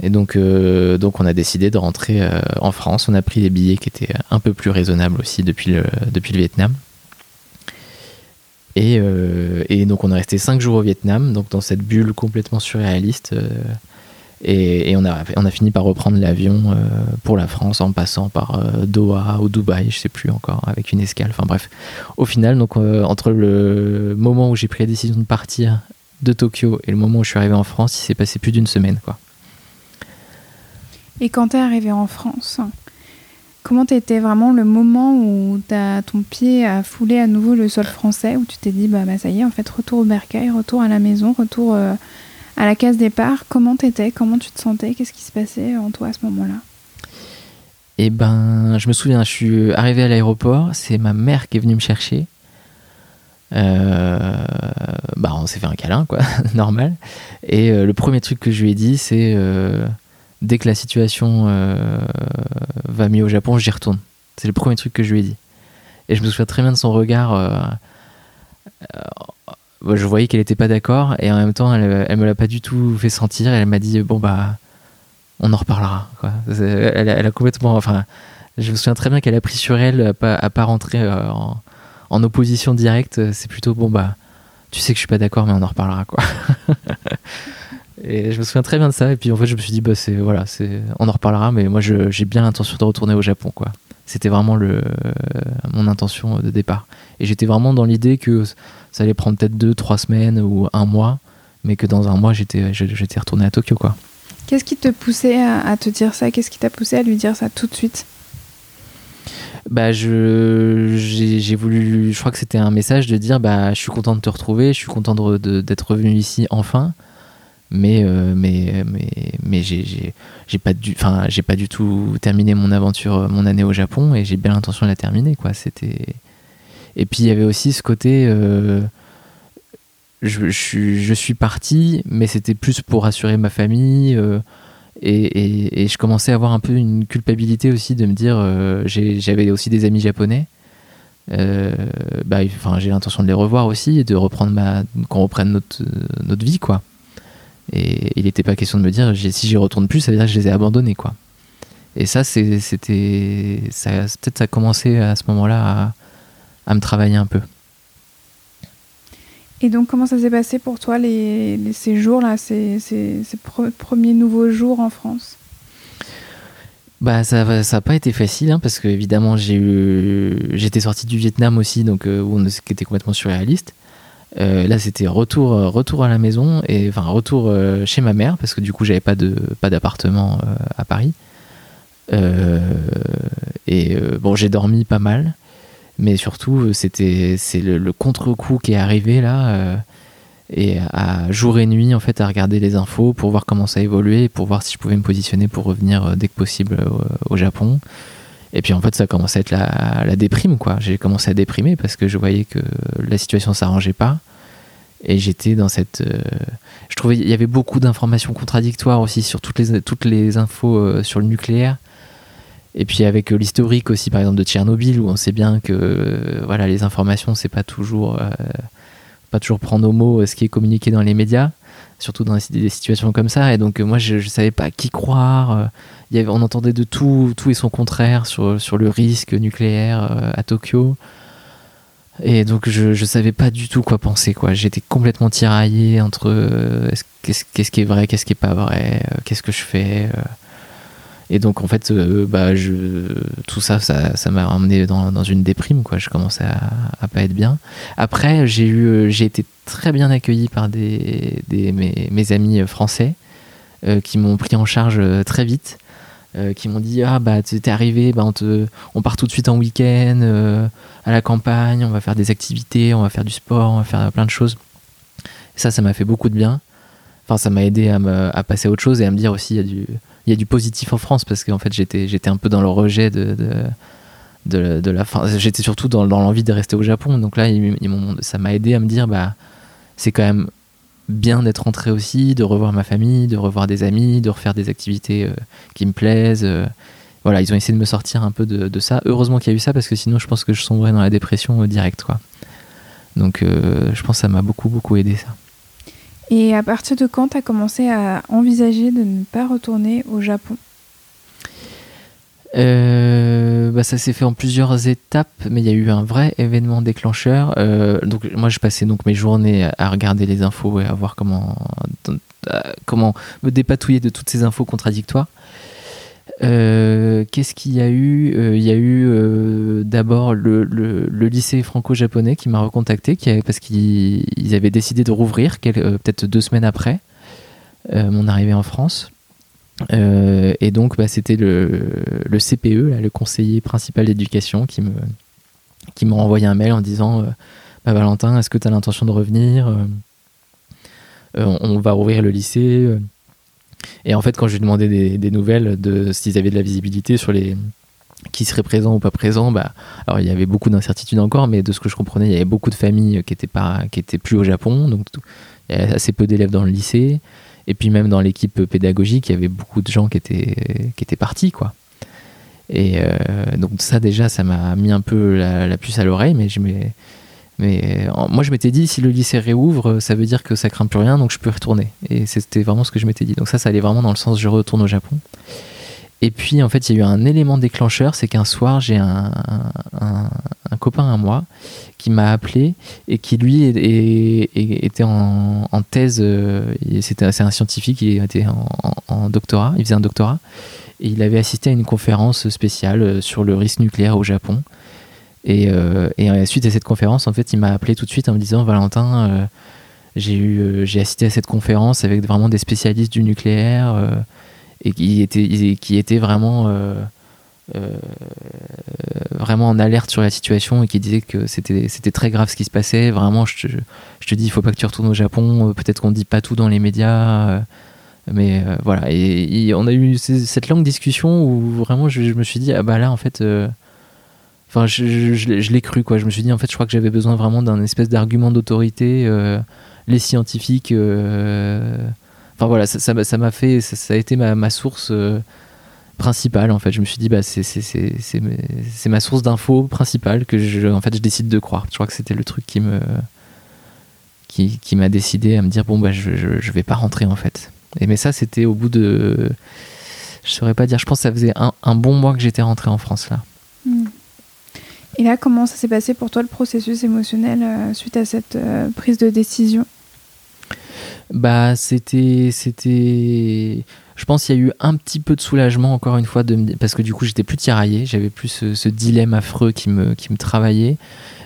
Et donc, on a décidé de rentrer en France. On a pris des billets qui étaient un peu plus raisonnables aussi depuis le Vietnam. Et, euh, et donc on est resté 5 jours au Vietnam, donc dans cette bulle complètement surréaliste. euh, et, on, a, on a fini par reprendre l'avion euh, pour la France en passant par Doha ou Dubaï, je sais plus encore, avec une escale. Enfin bref, au final, donc entre le moment où j'ai pris la décision de partir de Tokyo et le moment où je suis arrivé en France, il s'est passé plus d'une semaine, quoi. Et quand t'es arrivé en France, comment t'étais vraiment le moment où ton pied a foulé à nouveau le sol français, où tu t'es dit bah, bah ça y est, en fait, retour au bercail, retour à la maison, retour euh, à la case départ. Comment t'étais? Comment tu te sentais? Qu'est-ce qui se passait en toi à ce moment-là? Et ben, je me souviens, je suis arrivé à l'aéroport, c'est ma mère qui est venue me chercher. Euh, bah, on s'est fait un câlin, quoi, (laughs) normal. Et euh, le premier truc que je lui ai dit, c'est dès que la situation euh, va mieux au Japon, j'y retourne. C'est le premier truc que je lui ai dit. Et je me souviens très bien de son regard. euh, euh, je voyais qu'elle n'était pas d'accord, et en même temps, elle, elle me l'a pas du tout fait sentir. Elle m'a dit bon bah, on en reparlera. Elle, a- complètement, enfin, je me souviens très bien qu'elle a pris sur elle à pas, à pas rentrer en, en opposition directe. C'est plutôt bon bah, tu sais que je suis pas d'accord, mais on en reparlera quoi. Et je me souviens très bien de ça. Et puis en fait, je me suis dit bah c'est voilà, c'est on en reparlera, mais moi j'ai bien l'intention de retourner au Japon quoi. C'était vraiment le, mon intention de départ. Et j'étais vraiment dans l'idée que ça allait prendre peut-être deux, trois semaines ou un mois, mais que dans un mois j'étais j'étais retourné à Tokyo quoi. Qu'est-ce qui te poussait à, à te dire ça? Qu'est-ce qui t'a poussé à lui dire ça tout de suite? Bah je j'ai voulu je crois que c'était un message de dire bah je suis content de te retrouver, je suis content de re- de- d'être revenu ici enfin. Mais euh, mais mais mais j'ai j'ai j'ai pas du enfin j'ai pas du tout terminé mon aventure mon année au Japon et j'ai bien l'intention de la terminer quoi, c'était Et puis il y avait aussi ce côté euh, je, je je suis parti mais c'était plus pour rassurer ma famille euh, et, et, je commençais à avoir un peu une culpabilité aussi de me dire euh, j'avais aussi des amis japonais. Euh, bah, j'ai l'intention de les revoir aussi et de reprendre ma qu'on reprenne notre, euh, notre vie quoi et il n'était pas question de me dire si j'y retourne plus ça veut dire que je les ai abandonnés quoi. Et ça c'était peut-être ça a commencé à ce moment là à, à me travailler un peu. Et donc, comment ça s'est passé pour toi, les, les- ces jours-là, ces, ces- ces pre- premiers nouveaux jours en France? Bah ça va- ça a pas été facile hein, parce que évidemment j'ai eu j'étais sorti du Vietnam aussi donc euh, où on était complètement surréaliste. Euh, là c'était retour euh, retour à la maison et enfin retour euh, chez ma mère parce que du coup j'avais pas d'appartement à Paris. Et bon j'ai dormi pas mal mais surtout c'était c'est le, contre-coup qui est arrivé là et à jour et nuit en fait à regarder les infos pour voir comment ça évoluait pour voir si je pouvais me positionner pour revenir dès que possible au Japon et puis en fait ça a commencé à être la, la déprime quoi j'ai commencé à déprimer parce que je voyais que la situation s'arrangeait pas et j'étais dans cette euh, je trouvais il y avait beaucoup d'informations contradictoires aussi sur toutes les toutes les infos euh, sur le nucléaire et puis avec euh, l'historique aussi par exemple de Tchernobyl où on sait bien que voilà les informations c'est pas toujours pas toujours prendre au mot ce qui est communiqué dans les médias, surtout dans des situations comme ça. Et donc moi, je, je savais pas qui croire. On entendait de tout, tout et son contraire sur, sur le risque nucléaire euh, à Tokyo. Et donc je, je savais pas du tout quoi penser. quoi. J'étais complètement tiraillé entre euh, est-ce- qu'est-ce qu'est-ce qui est vrai, qu'est-ce qui est pas vrai, euh, qu'est-ce que je fais. Et donc en fait, bah, je, tout ça, ça ça m'a emmené dans, dans une déprime. Quoi. Je commençais à, à pas être bien. Après, j'ai eu, j'ai été très bien accueilli par des, des mes, amis français qui m'ont pris en charge très vite, euh, qui m'ont dit ah bah t'es arrivé, bah on te, on part tout de suite en week-end euh, à la campagne, on va faire des activités, on va faire du sport, on va faire plein de choses. Ça, ça m'a fait beaucoup de bien. Enfin, ça m'a aidé à, me, à passer à autre chose et à me dire aussi il y a du, il y a du positif en France parce qu'en fait j'étais, j'étais un peu dans le rejet de, de de, la fin. J'étais surtout dans, dans l'envie de rester au Japon. Donc là, ça m'a aidé à me dire, bah, c'est quand même bien d'être rentré aussi, de revoir ma famille, de revoir des amis, de refaire des activités euh, qui me plaisent. euh. voilà, ils ont essayé de me sortir un peu de, ça. Heureusement qu'il y a eu ça parce que sinon, je pense que je sombrais dans la dépression euh, directe. Donc, je pense que ça m'a beaucoup, beaucoup aidé ça. Et à partir de quand tu as commencé à envisager de ne pas retourner au Japon? Euh, bah, ça s'est fait en plusieurs étapes, mais il y a eu un vrai événement déclencheur. Euh, donc moi, je passais donc mes journées à- regarder les infos et à voir comment, à- comment me dépatouiller de toutes ces infos contradictoires. Euh, Qu'est-ce qu'il y a eu? Euh, Il y a eu euh, d'abord le, le- lycée franco-japonais qui m'a recontacté qui parce qu'ils ils avaient décidé de rouvrir euh, peut-être deux semaines après euh, mon arrivée en France. Euh, et donc, bah, c'était le, CPE, là, le conseiller principal d'éducation, qui me qui m'a envoyé un mail en disant euh, bah, Valentin, est-ce que tu as l'intention de revenir? Euh, on, va rouvrir le lycée. Et en fait, quand je lui ai demandé des, nouvelles de s'ils avaient de la visibilité sur les qui seraient présents ou pas présents, bah, alors il y avait beaucoup d'incertitudes encore, mais de ce que je comprenais, il y avait beaucoup de familles qui étaient plus au Japon, donc il y avait assez peu d'élèves dans le lycée. Et puis même dans l'équipe pédagogique, il y avait beaucoup de gens qui étaient, qui étaient partis, quoi. Et euh, donc ça déjà, ça m'a mis un peu la, puce à l'oreille, mais je moi je m'étais dit si le lycée réouvre, ça veut dire que ça craint plus rien, donc je peux retourner. Et c'était vraiment ce que je m'étais dit. Donc ça, ça allait vraiment dans le sens je retourne au Japon. Et puis en fait, il y a eu un élément déclencheur, c'est qu'un soir, j'ai un, un- copain à moi qui m'a appelé et qui lui était en, thèse. euh, c'est un scientifique, il était en, doctorat, il faisait un doctorat et il avait assisté à une conférence spéciale euh, sur le risque nucléaire au Japon. Et, euh, et euh, suite à cette conférence, en fait, il m'a appelé tout de suite en me disant Valentin, euh, j'ai euh, j'ai assisté à cette conférence avec vraiment des spécialistes du nucléaire euh, et qui étaient, qui étaient vraiment, euh, euh, vraiment en alerte sur la situation et qui disaient que c'était, très grave ce qui se passait. Vraiment, je te, je te dis, il faut pas que tu retournes au Japon. euh, Peut-être qu'on ne dit pas tout dans les médias. mais voilà, et, on a eu cette longue discussion où vraiment je, je me suis dit, ah bah là en fait, enfin je, je- l'ai- cru quoi. Je me suis dit, en fait, je crois que j'avais besoin vraiment d'un espèce d'argument d'autorité. les scientifiques, enfin voilà, ça m'a fait, ça, a été ma, source euh, principale en fait. Je me suis dit, bah c'est ma source d'infos principale que je, en fait, je décide de croire. Je crois que c'était le truc qui me qui, m'a décidé à me dire bon bah je, je, vais pas rentrer en fait. Et mais ça c'était au bout de je saurais pas dire, je pense que ça faisait un, un bon mois que j'étais rentré en France là. Hmm. Et là, comment ça s'est passé pour toi le processus émotionnel euh, suite à cette euh, prise de décision? Bah c'était c'était je pense qu'il y a eu un petit peu de soulagement encore une fois de parce que du coup j'étais plus tiraillé, j'avais plus ce, dilemme affreux qui me travaillait.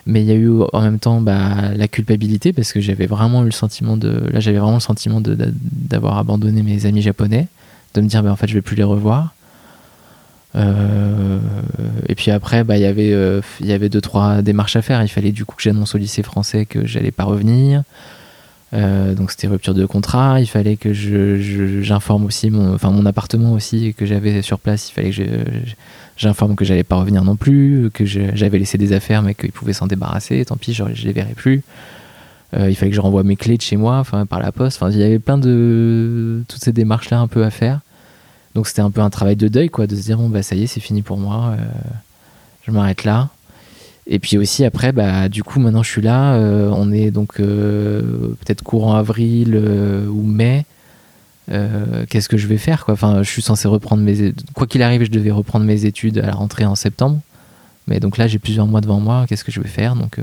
Mais il y a eu en même temps bah, la culpabilité parce que j'avais vraiment eu le sentiment de là j'avais vraiment le sentiment de- de- d'avoir abandonné mes amis japonais, de me dire bah, en fait je vais plus les revoir. Euh, et puis après, bah, il y avait, euh, il y avait deux trois démarches à faire. Il fallait du coup que j'annonce au lycée français que j'allais pas revenir. Euh, donc c'était rupture de contrat. Il fallait que je, je- j'informe aussi mon, enfin mon appartement aussi que j'avais sur place. Il fallait que je- j'informe que j'allais pas revenir non plus, que je- j'avais laissé des affaires mais qu'ils pouvaient s'en débarrasser. Tant pis, je, je les verrai plus. Euh, il fallait que je renvoie mes clés de chez moi, enfin par la poste. Enfin, il y avait plein de toutes ces démarches là un peu à faire. Donc c'était un peu un travail de deuil, quoi, de se dire bon bah ça y est, c'est fini pour moi, euh, je m'arrête là. Et puis aussi après, bah du coup maintenant je suis là, euh, on est donc euh, peut-être courant avril euh, ou mai. Qu'est-ce que je vais faire quoi? Enfin, je suis censé reprendre mes quoi qu'il arrive, je devais reprendre mes études à la rentrée en septembre. Mais donc là j'ai plusieurs mois devant moi. Qu'est-ce que je vais faire? Donc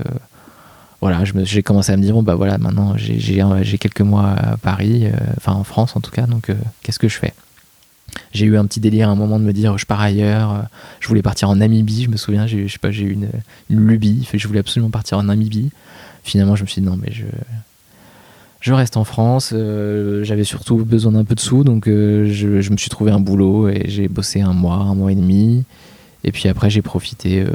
voilà, j'ai commencé à me dire bon bah voilà maintenant j'ai- quelques mois à Paris, enfin en France en tout cas. Donc qu'est-ce que je fais? J'ai eu un petit délire à un moment de me dire je pars ailleurs. euh, Je voulais partir en Namibie, je me souviens, j'ai eu- une, lubie, je voulais absolument partir en Namibie. Finalement, je me suis dit non mais je je reste en France. euh, J'avais surtout besoin d'un peu de sous, donc euh, je, je me suis trouvé un boulot et j'ai bossé un mois, un mois et demi. Et puis après, j'ai profité, euh,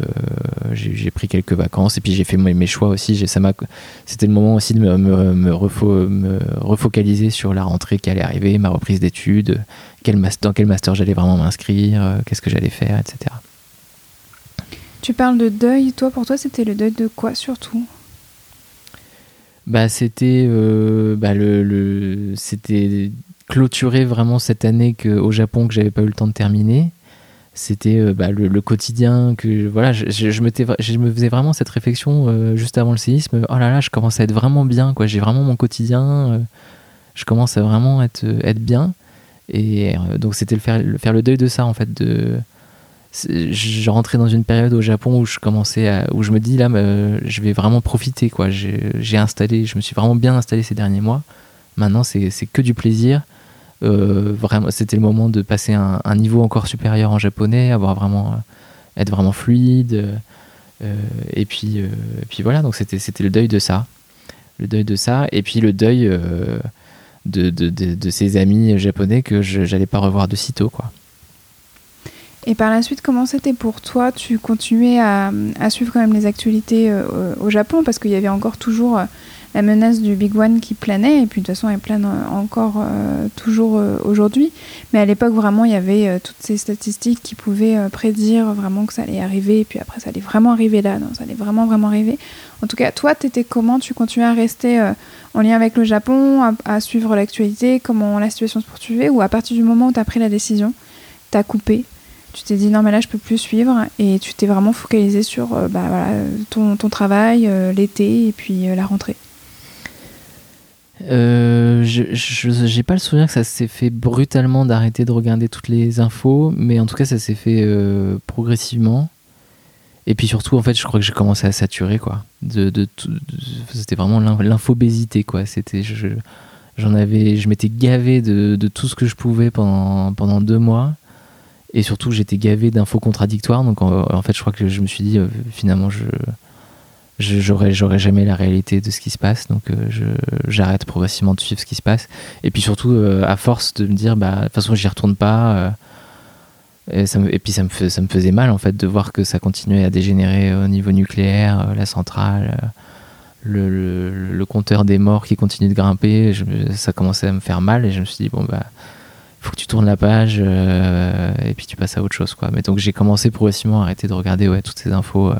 j'ai pris quelques vacances et puis j'ai fait mes, choix aussi. C'était le moment aussi de me, me refocaliser sur la rentrée qui allait arriver, ma reprise d'études, quel dans quel master j'allais vraiment m'inscrire, euh, qu'est-ce que j'allais faire, etc. Tu parles de deuil, toi pour toi c'était le deuil de quoi surtout? Bah, c'était euh, bah, le, le- c'était clôturer vraiment cette année que, au Japon que j'avais pas eu le temps de terminer. C'était euh, bah, le, le quotidien que voilà, je, je, je m'étais vra- je me faisais vraiment cette réflexion euh, juste avant le séisme. Oh là là, je commence à être vraiment bien, quoi. J'ai vraiment mon quotidien. je commence à vraiment être, être bien. Et euh, donc c'était le faire, le faire le deuil de ça en fait. De, je rentrais dans une période au Japon où je commençais où je me dis là je vais vraiment profiter quoi. J'ai installé, je me suis vraiment bien installé ces derniers mois. Maintenant c'est que du plaisir. Euh, vraiment, c'était le moment de passer un, niveau encore supérieur en japonais, avoir vraiment être vraiment fluide. Euh, et puis puis voilà donc c'était c'était le deuil de ça, le deuil de ça et puis le deuil de, de, de, ses amis japonais que je n'allais pas revoir de sitôt. Quoi. Et par la suite, comment c'était pour toi Tu continuais à, à, suivre quand même les actualités euh, au Japon? Parce qu'il y avait encore toujours euh, la menace du Big One qui planait, et puis de toute façon elle plane encore euh, toujours euh, aujourd'hui. Mais à l'époque, vraiment, il y avait euh, toutes ces statistiques qui pouvaient euh, prédire vraiment que ça allait arriver, et puis après ça allait vraiment arriver là, non, ça allait vraiment, vraiment arriver. En tout cas, toi, t'étais comment? Tu continuais à rester euh, en lien avec le Japon, à, suivre l'actualité, comment la situation se poursuivait, ou à partir du moment où tu as pris la décision, tu as coupé tu t'es dit non mais là je peux plus suivre et tu t'es vraiment focalisé sur euh, bah, ton, travail, euh, l'été et puis euh, la rentrée? Euh, je j'ai pas le souvenir que ça s'est fait brutalement d'arrêter de regarder toutes les infos, mais en tout cas ça s'est fait euh, progressivement. Et puis surtout, en fait, je crois que j'ai commencé à saturer, quoi. De, de, c'était vraiment l'infobésité, quoi. C'était, je, j'en avais, je m'étais gavé de, tout ce que je pouvais pendant, pendant deux mois. Et surtout, j'étais gavé d'infos contradictoires. Donc, en, en, fait, je crois que je me suis dit, euh, finalement, je, j'aurais j'aurais jamais la réalité de ce qui se passe donc euh, j'arrête progressivement de suivre ce qui se passe. Et puis surtout euh, à force de me dire bah de toute façon j'y retourne pas euh, et, ça me, et, puis ça me, ça me faisait mal en fait de voir que ça continuait à dégénérer au niveau nucléaire euh, la centrale euh, le, compteur des morts qui continue de grimper ça commençait à me faire mal et je me suis dit bon bah faut que tu tournes la page euh, et puis tu passes à autre chose quoi. Mais donc j'ai commencé progressivement à arrêter de regarder ouais toutes ces infos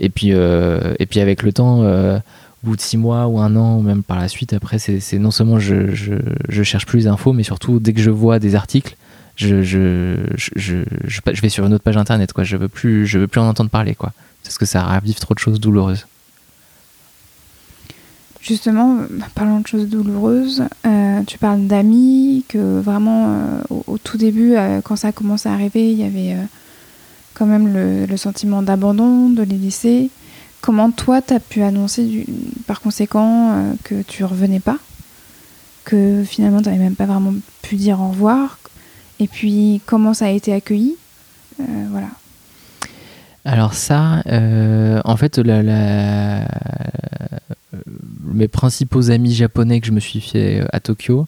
et puis, euh, et puis avec le temps, euh, au bout de six mois ou un an, ou même par la suite, après, c'est non seulement je, je, cherche plus d'infos, mais surtout dès que je vois des articles, je, je, je, vais sur une autre page internet. Quoi. Je veux veux plus en entendre parler, quoi, parce que ça ravive trop de choses douloureuses. Justement, parlant de choses douloureuses, euh, tu parles d'amis, que vraiment au, tout début, quand ça a commencé à arriver, il y avait quand même le, sentiment d'abandon, de les laisser. Comment toi, tu as pu annoncer par conséquent euh, que tu revenais pas? Que finalement, tu n'avais même pas vraiment pu dire au revoir Et puis, comment ça a été accueilli? Euh, Voilà. Alors ça, euh, en fait, la, la, mes principaux amis japonais que je me suis fait à Tokyo,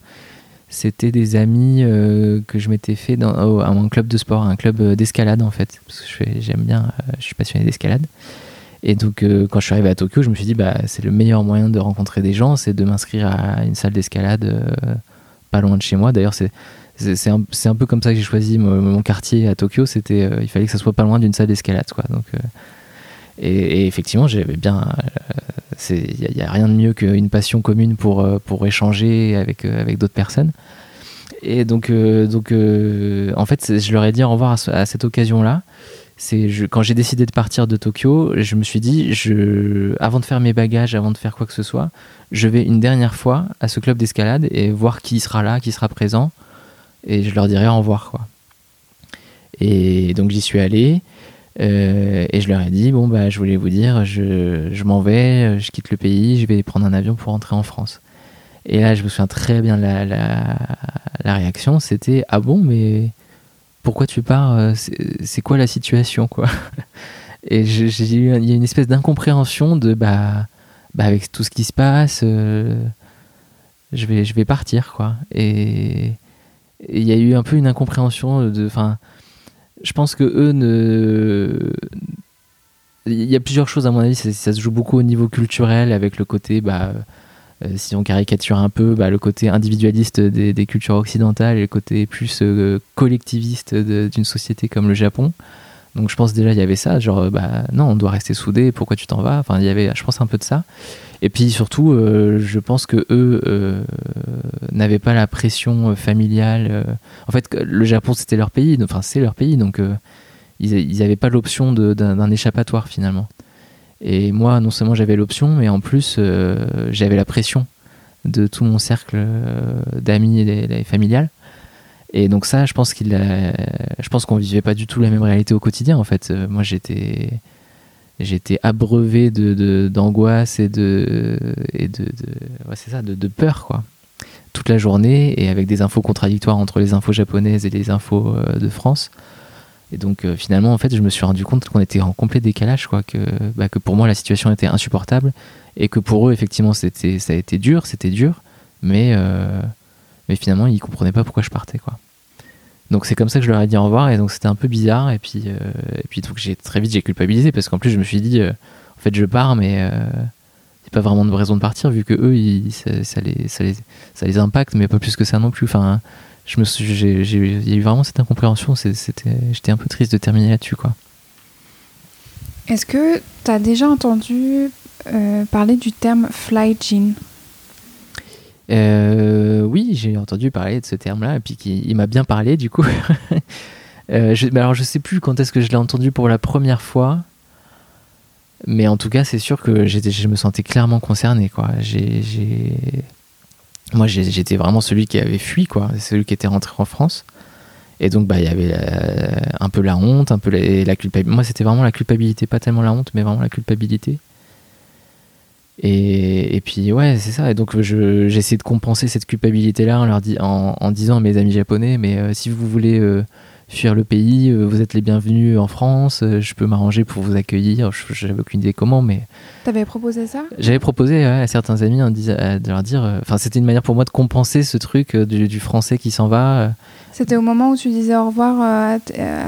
c'était des amis euh, que je m'étais fait dans, à mon club de sport, un club d'escalade en fait, parce que j'aime bien, euh, je suis passionné d'escalade. Et donc euh, quand je suis arrivé à Tokyo, je me suis dit bah c'est le meilleur moyen de rencontrer des gens, c'est de m'inscrire à une salle d'escalade euh, pas loin de chez moi. D'ailleurs c'est c'est un, un, peu comme ça que j'ai choisi mon, quartier à Tokyo. C'était il fallait que ça soit pas loin d'une salle d'escalade quoi. Donc et, effectivement j'avais bien il n'y a, a, rien de mieux qu'une passion commune pour, pour échanger avec, avec d'autres personnes. Et donc, euh, donc euh, en fait, je leur ai dit au revoir à, à cette occasion-là. C'est quand j'ai décidé de partir de Tokyo, je me suis dit, je, avant de faire mes bagages, avant de faire quoi que ce soit, je vais une dernière fois à ce club d'escalade et voir qui sera là, qui sera présent, et je leur dirai au revoir. Quoi. Et donc j'y suis allé. Euh, et je leur ai dit bon bah je voulais vous dire je, je m'en vais je quitte le pays je vais prendre un avion pour rentrer en France. Et là je me souviens très bien la, la, réaction c'était ah bon mais pourquoi tu pars c'est quoi la situation quoi? (laughs) Et il y a une espèce d'incompréhension de bah, bah avec tout ce qui se passe euh, je vais je vais partir quoi. Et il y a eu un peu une incompréhension de enfin je pense que eux ne il y a plusieurs choses à mon avis ça, se joue beaucoup au niveau culturel avec le côté bah euh, si on caricature un peu bah, le côté individualiste des, des, cultures occidentales et le côté plus euh, collectiviste d'une société comme le Japon donc je pense déjà il y avait ça genre bah non on doit rester soudés pourquoi tu t'en vas? Enfin il y avait je pense un peu de ça. Et puis surtout euh, je pense que eux euh, n'avaient pas la pression familiale euh, en fait le Japon c'était leur pays enfin c'est leur pays donc euh, ils n'avaient pas l'option d'un échappatoire finalement. Et moi non seulement j'avais l'option mais en plus euh, j'avais la pression de tout mon cercle euh, d'amis et, et familial. Et donc ça, je pense qu'il, a- je pense qu'on vivait pas du tout la même réalité au quotidien. En fait, Euh, moi j'étais, j'étais abreuvé de, d'angoisse et de, et de, ouais, c'est ça, de, de peur quoi, toute la journée et avec des infos contradictoires entre les infos japonaises et les infos euh, de France. Et donc euh, finalement, en fait, je me suis rendu compte qu'on était en complet décalage, quoi, que, bah, que pour moi la situation était insupportable et que pour eux, effectivement, c'était, ça a été dur, c'était dur, mais, mais finalement, ils comprenaient pas pourquoi je partais, quoi. Donc c'est comme ça que je leur ai dit au revoir et donc c'était un peu bizarre et puis euh, et puis donc j'ai très vite j'ai culpabilisé parce qu'en plus je me suis dit euh, en fait je pars mais euh, il pas vraiment de raison de partir vu que eux ils, ça, les, ça, les, ça les impacte mais pas plus que ça non plus. Enfin je me suis il y a eu vraiment cette incompréhension c'était j'étais un peu triste de terminer là-dessus quoi. Est-ce que tu as déjà entendu euh, parler du terme fly jean oui, j'ai entendu parler de ce terme-là, et puis il m'a bien parlé du coup. (laughs) Euh, alors je sais plus quand est-ce que je l'ai entendu pour la première fois, mais en tout cas c'est sûr que je me sentais clairement concerné quoi. J'ai, moi j'étais vraiment celui qui avait fui quoi, celui qui était rentré en France. Et donc bah il y avait un peu la honte, un peu la, la culpabilité. Moi c'était vraiment la culpabilité, pas tellement la honte, mais vraiment la culpabilité. Et, et puis ouais, c'est ça. Et donc je- j'ai essayé de compenser cette culpabilité-là en leur disant à mes amis japonais, mais euh, si vous voulez euh, fuir le pays, euh, vous êtes les bienvenus en France. euh, je peux m'arranger pour vous accueillir. Je- J'avais aucune idée comment, mais T'avais proposé ça? j'avais proposé ouais, à certains amis à- de leur dire. euh, Enfin, c'était une manière pour moi de compenser ce truc du, du français qui s'en va. C'était au moment où tu disais au revoir à,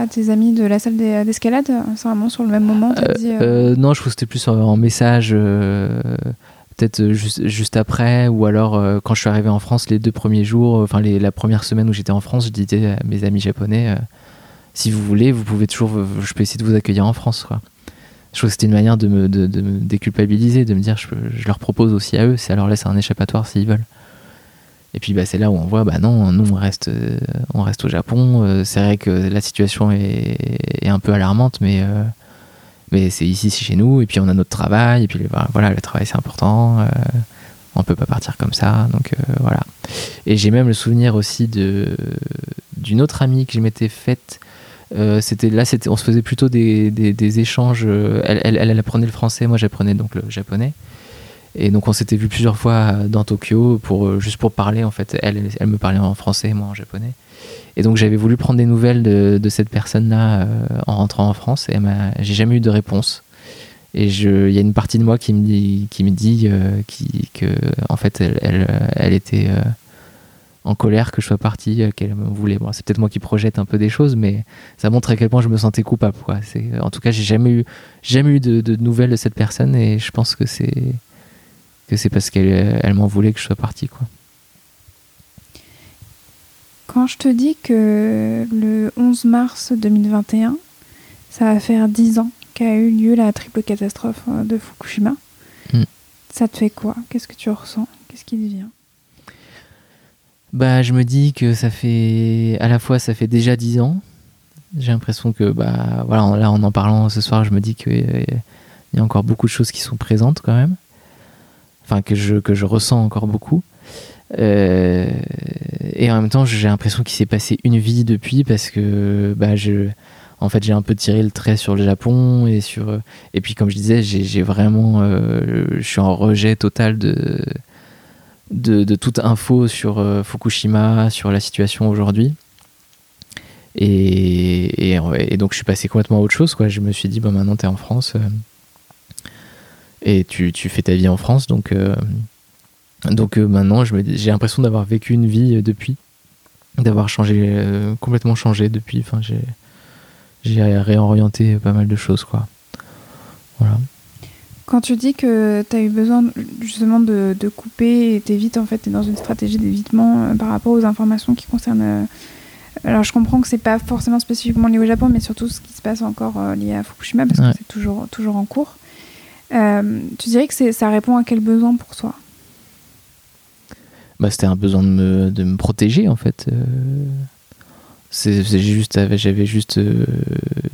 tes amis de la salle d'e- d'escalade? C'est vraiment sur le même moment dit, euh, Euh, non, je trouve que c'était plus en, en message, peut-être euh, juste, juste après, ou alors euh, quand je suis arrivé en France les deux premiers jours, euh, enfin la première semaine où j'étais en France, je disais à mes amis japonais, si vous voulez, vous pouvez toujours, je peux essayer de vous accueillir en France. Je trouve que c'était une manière de me, de, me déculpabiliser, de me dire, je, je leur propose aussi à eux, ça leur laisse un échappatoire s'ils veulent. Et puis bah, c'est là où on voit, bah non, nous on reste, on reste au Japon. c'est vrai que la situation est, est un peu alarmante, mais mais c'est ici, c'est chez nous, et puis on a notre travail, et puis voilà, le travail c'est important, euh, on peut pas partir comme ça, donc euh, voilà. Et j'ai même le souvenir aussi d'une autre amie que je m'étais faite. euh, là, on se faisait plutôt des, des, échanges. euh, Elle, elle, apprenait le français, moi j'apprenais donc le japonais. Et donc on s'était vu plusieurs fois dans Tokyo pour juste pour parler en fait. Elle, elle me parlait en français, moi en japonais. Et donc j'avais voulu prendre des nouvelles de, cette personne-là euh, en rentrant en France et j'ai jamais eu de réponse. Et il y a une partie de moi qui me dit, qui euh, fait elle, était euh, en colère que je sois parti, qu'elle me voulait. C'est peut-être moi qui projette un peu des choses, mais ça montre à quel point je me sentais coupable. En tout cas, j'ai jamais eu, jamais eu de, nouvelles de cette personne et je pense que c'est parce qu'elle elle m'en voulait que je sois parti. Quand je te dis que le 11 mars 2021, ça va faire 10 ans qu'a eu lieu la triple catastrophe euh, de Fukushima, Mm. ça te fait quoi? Qu'est-ce que tu ressens? Qu'est-ce qui te vient? Bah, je me dis que ça fait à la fois ça fait déjà 10 ans. J'ai l'impression que bah voilà, là en en parlant ce soir, je me dis qu'il y a encore beaucoup de choses qui sont présentes quand même. Enfin que je que je ressens encore beaucoup. Euh, et en même temps, j'ai l'impression qu'il s'est passé une vie depuis parce que bah je en fait, j'ai un peu tiré le trait sur le Japon et sur et puis comme je disais, j'ai vraiment euh, je suis en rejet total de de, toute info sur euh, Fukushima, sur la situation aujourd'hui. Et, donc je suis passé complètement à autre chose. Je me suis dit, bah, maintenant tu es en France et tu, tu fais ta vie en France. Donc, donc euh, maintenant j'ai l'impression d'avoir vécu une vie euh, depuis, d'avoir changé, euh, complètement changé depuis. Enfin, j'ai, réorienté pas mal de choses. Quoi. Voilà. Quand tu dis que tu as eu besoin justement de, de couper et t'évites, en fait, tu es dans une stratégie d'évitement par rapport aux informations qui concernent. alors je comprends que c'est pas forcément spécifiquement lié au Japon, mais surtout ce qui se passe encore lié à Fukushima, parce Ouais. que c'est toujours, toujours en cours. Euh, tu dirais que ça répond à quel besoin pour toi bah, c'était un besoin de me, de me protéger en fait. Euh, juste, j'avais juste, euh,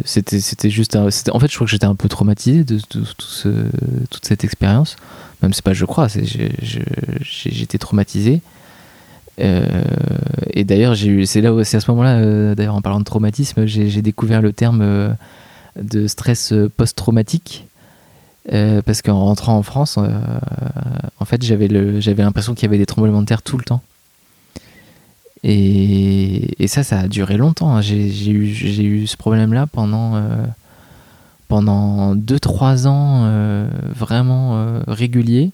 c'était, c'était juste, en fait, je crois que j'étais un peu traumatisé de, tout ce- toute cette expérience. Même c'est pas, je crois, j'étais traumatisé. Euh, et d'ailleurs, c'est là, c'est à ce moment-là, euh, d'ailleurs, en parlant de traumatisme, j'ai, découvert le terme euh, de stress euh, post-traumatique. Euh, parce qu'en rentrant en France, euh, en fait, j'avais, l'impression qu'il y avait des tremblements de terre tout le temps. Et, ça, ça a duré longtemps. hein. J'ai, eu, ce problème-là pendant, euh, pendant 2-3 ans vraiment réguliers.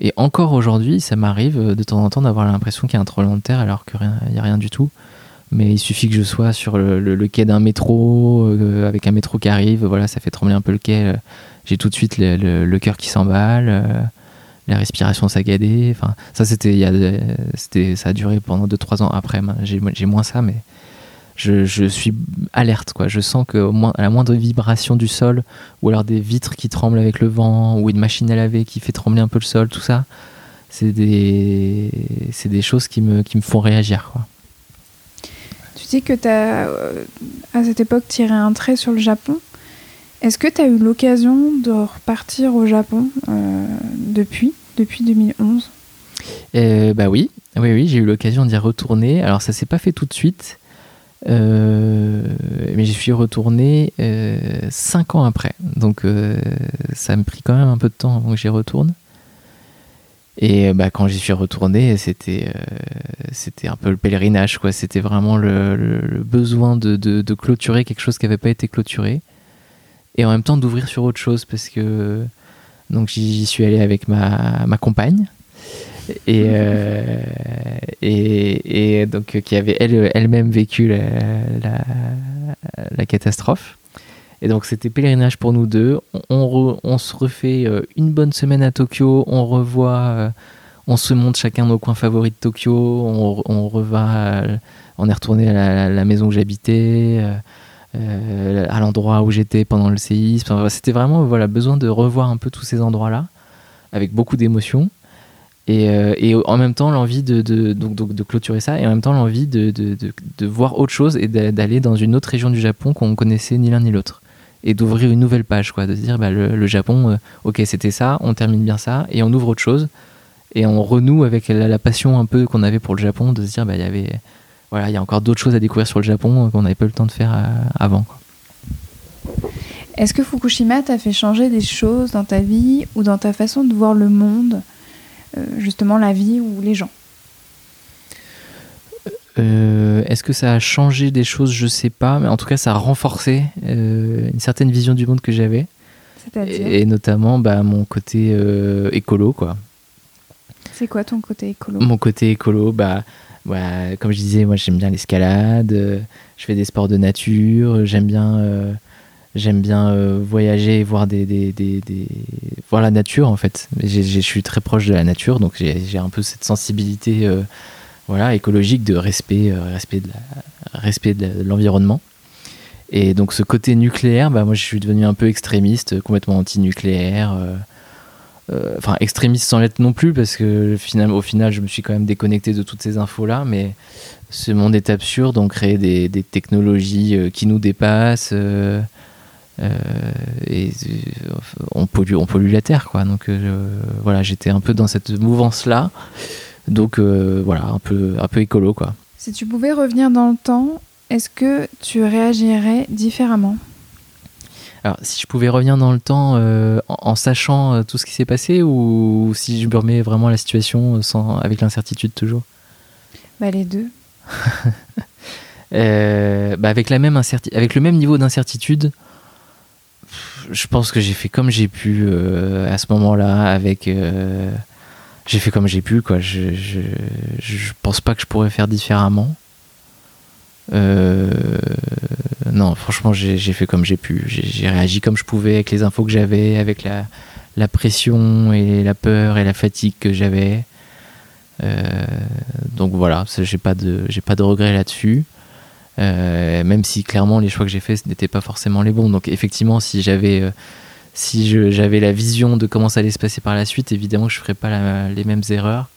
Et encore aujourd'hui, ça m'arrive de temps en temps d'avoir l'impression qu'il y a un tremblement de terre alors qu'il n'y a rien du tout. Mais il suffit que je sois sur le, quai d'un métro, euh, avec un métro qui arrive, voilà, ça fait trembler un peu le quai. euh, J'ai tout de suite le, cœur qui s'emballe, euh, la respiration saccadée. Enfin, ça, c'était, a, ça a duré pendant 2-3 ans après. J'ai, moins ça, mais je, je suis alerte, quoi. Je sens que moins, à la moindre vibration du sol, ou alors des vitres qui tremblent avec le vent, ou une machine à laver qui fait trembler un peu le sol, tout ça, c'est des, des choses qui me, qui me font réagir, quoi. Tu dis que tu as, à cette époque, tiré un trait sur le Japon. Est-ce que tu as eu l'occasion de repartir au Japon euh, depuis, depuis 2011 Euh, bah oui, oui, oui, j'ai eu l'occasion d'y retourner. Alors ça s'est pas fait tout de suite, euh, mais j'y suis retourné euh, cinq ans après. Donc euh, ça me pris quand même un peu de temps avant que j'y retourne. Et euh, bah, quand j'y suis retourné, c'était euh, c'était un peu le pèlerinage, quoi. C'était vraiment le, le- le besoin de, de- de clôturer quelque chose qui n'avait pas été clôturé, et en même temps d'ouvrir sur autre chose, parce que donc j'y suis allé avec ma, ma compagne et, euh, (laughs) et, et donc qui avait elle, elle-même vécu la, la, la catastrophe. Et donc c'était pèlerinage pour nous deux. On, se refait euh, une bonne semaine à Tokyo, on revoit, euh, on se montre chacun nos coins favoris de Tokyo, on, on euh, on est retourné à la, maison où j'habitais, à l'endroit où j'étais pendant le séisme. C'était vraiment voilà, besoin de revoir un peu tous ces endroits-là, avec beaucoup d'émotions. Et, en même temps l'envie de, donc, de clôturer ça et en même temps l'envie de, de, voir autre chose et d'a- d'aller dans une autre région du Japon qu'on connaissait ni l'un ni l'autre et d'ouvrir une nouvelle page quoi de se dire bah, le, Japon euh, ok c'était ça on termine bien ça et on ouvre autre chose et on renoue avec la, passion un peu qu'on avait pour le Japon de se dire bah il y voilà il y a encore d'autres choses à découvrir sur le Japon euh, qu'on n'avait pas eu le temps de faire euh, avant. Est-ce que Fukushima t'a fait changer des choses dans ta vie ou dans ta façon de voir le monde, justement la vie ou les gens? Euh, Est-ce que ça a changé des choses? Je sais pas, mais en tout cas, ça a renforcé euh, une certaine vision du monde que j'avais, et, et notamment bah, mon côté euh, écolo, quoi. c'est quoi ton côté écolo? Mon côté écolo, bah, bah, comme je disais, moi j'aime bien l'escalade, je fais des sports de nature, j'aime bien, j'aime bien voyager, et voir des, des, des, des- voir la nature en fait. Je suis très proche de la nature, donc j'ai un peu cette sensibilité, voilà, écologique de respect, euh, respect de l'environnement. Et donc ce côté nucléaire, bah, moi je suis devenu un peu extrémiste, complètement anti-nucléaire. euh, euh, enfin extrémiste sans l'être non plus parce que finalement au final je me suis quand même déconnecté de toutes ces infos là mais ce monde est absurde on crée des, technologies qui nous dépassent et on pollue on pollue la terre quoi donc voilà j'étais un peu dans cette mouvance là donc euh, voilà un peu un peu écolo quoi. Si tu pouvais revenir dans le temps, est-ce que tu réagirais différemment? Alors si je pouvais revenir dans le temps euh, en, en sachant euh, tout ce qui s'est passé ou si je me remets vraiment à la situation sans avec l'incertitude toujours? Bah les deux. (laughs) Euh, bah avec la même avec le même niveau d'incertitude je pense que j'ai fait comme j'ai pu euh, à ce moment-là avec euh, j'ai fait comme j'ai pu quoi. Je, je je pense pas que je pourrais faire différemment. Euh, non franchement j'ai fait comme j'ai pu. J'ai réagi comme je pouvais avec les infos que j'avais avec la la pression et la peur et la fatigue que j'avais. Euh, donc voilà j'ai pas de j'ai pas de regrets là-dessus. Euh, même si clairement les choix que j'ai faits n'étaient pas forcément les bons. Donc effectivement, si j'avais si j'avais la vision de comment ça allait se passer par la suite, évidemment je ferais pas la- les mêmes erreurs.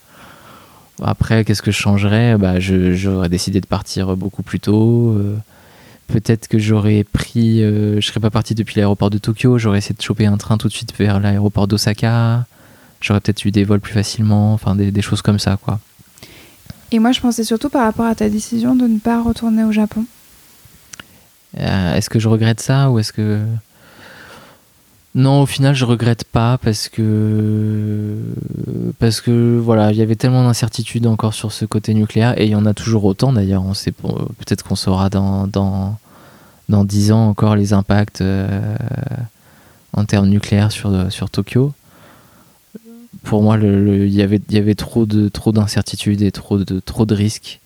Après, qu'est-ce que je changerais? Bah, J'aurais décidé de partir beaucoup plus tôt. euh, Peut-être que j'aurais pris. euh, je serais pas parti depuis l'aéroport de Tokyo. J'aurais essayé de choper un train tout de suite vers l'aéroport d'Osaka. J'aurais peut-être eu des vols plus facilement. Enfin, des, des choses comme ça, quoi. Et moi, je pensais surtout par rapport à ta décision de ne pas retourner au Japon. Euh, est-ce que je regrette ça ou est-ce que. Non, au final, je regrette pas parce que. Parce que, voilà, il y avait tellement d'incertitudes encore sur ce côté nucléaire et il y en a toujours autant d'ailleurs. On sait Peut-être qu'on saura dans, dans, dans 10 ans encore les impacts euh, en termes nucléaires sur, Tokyo. Pour moi, il y avait, trop de trop d'incertitudes et trop de, risques.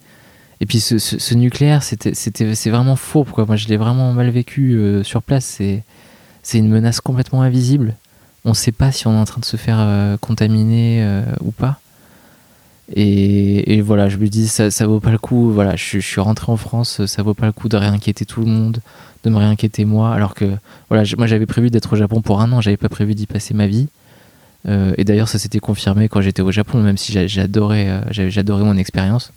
Et puis ce, nucléaire, c'était, c'est vraiment. Quoi. Moi, je l'ai vraiment mal vécu euh, sur place. C'est une menace complètement invisible. On ne sait pas si on est en train de se faire euh, contaminer euh, ou pas. Et, voilà, je me dis, ça, ça vaut pas le coup. Voilà, je, suis rentré en France, ça vaut pas le coup de réinquiéter tout le monde, de me réinquiéter moi. Alors que, voilà, moi j'avais prévu d'être au Japon pour un an, j'avais pas prévu d'y passer ma vie. Euh, et d'ailleurs, ça s'était confirmé quand j'étais au Japon, même si j'a- j'adorais, j'adorais mon expérience.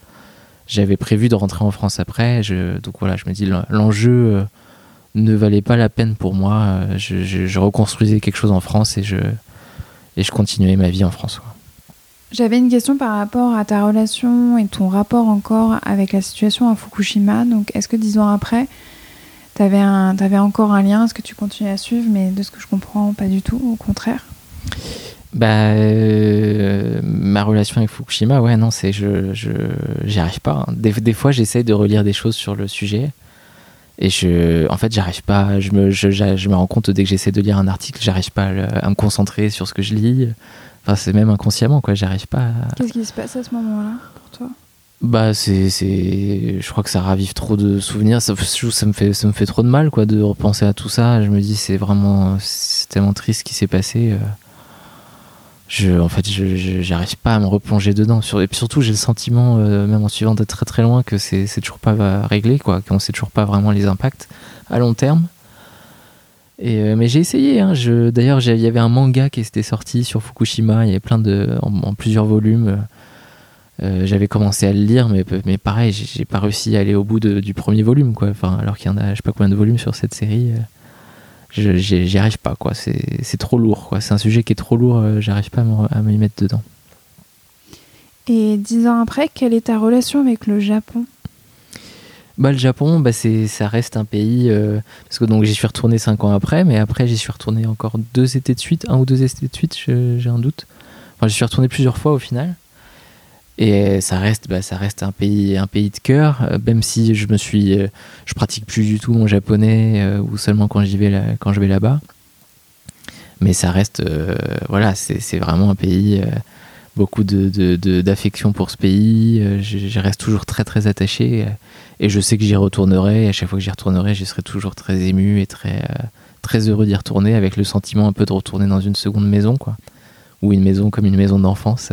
J'avais prévu de rentrer en France après. Donc voilà, je me dis, l'en- l'enjeu ne valait pas la peine pour moi. Euh, Je, je- je reconstruisais quelque chose en France et je, et je continuais ma vie en France. J'avais une question par rapport à ta relation et ton rapport encore avec la situation à Fukushima. Donc, est-ce que dix ans après, tu avais, encore un lien? Est-ce que tu continues à suivre? Mais de ce que je comprends, pas du tout, au contraire. Bah, euh, ma relation avec Fukushima, ouais, non, c'est je, je, j'y arrive pas. hein. Des, des fois, j'essaye de relire des choses sur le sujet. Et je, en fait, j'arrive pas. Je me, je, je me rends compte dès que j'essaie de lire un article, j'arrive pas à, me concentrer sur ce que je lis. Enfin, c'est même inconsciemment, quoi. J'arrive pas. À... Qu'est-ce qui se passe à ce moment-là pour toi? Bah, c'est, c'est, je crois que ça ravive trop de souvenirs. Ça, ça me fait, ça me fait trop de mal, quoi, de repenser à tout ça. Je me dis, c'est vraiment, c'est tellement triste ce qui s'est passé. Je, en fait, j'arrive pas à me replonger dedans. Et puis surtout, j'ai le sentiment, euh, même en suivant de très très loin, que c'est, toujours pas réglé, quoi, qu'on sait toujours pas vraiment les impacts à long terme. Et, euh, mais j'ai essayé. Hein, d'ailleurs, il y avait un manga qui était sorti sur Fukushima. Il y avait plein de, en, plusieurs volumes. Euh, j'avais commencé à le lire, mais, mais pareil, j'ai, pas réussi à aller au bout du premier volume, quoi. Enfin, alors qu'il y en a, je sais pas combien de volumes sur cette série. J'y, arrive pas, quoi. C'est, trop lourd, quoi. C'est un sujet qui est trop lourd. euh, j'arrive pas à m'y mettre dedans. Et dix ans après, quelle est ta relation avec le Japon? Bah, le Japon, bah, c'est, ça reste un pays. euh, parce que donc j'y suis retourné 5 ans après, mais après j'y suis retourné encore deux étés de suite, un ou deux étés de suite, j'ai un doute. Enfin, j'y suis retourné plusieurs fois au final. Et ça reste, bah, ça reste un pays, un pays de cœur, euh, même si je me suis, euh, je pratique plus du tout mon japonais euh, ou seulement quand j'y vais quand je vais là-bas. Mais ça reste, voilà, c'est, vraiment un pays, beaucoup de, d'affection pour ce pays. je, reste toujours très très attaché. et je sais que j'y retournerai. Et à chaque fois que j'y retournerai, je serai toujours très ému et très, très heureux d'y retourner, avec le sentiment un peu de retourner dans une seconde maison, quoi. Ou une maison comme une maison d'enfance.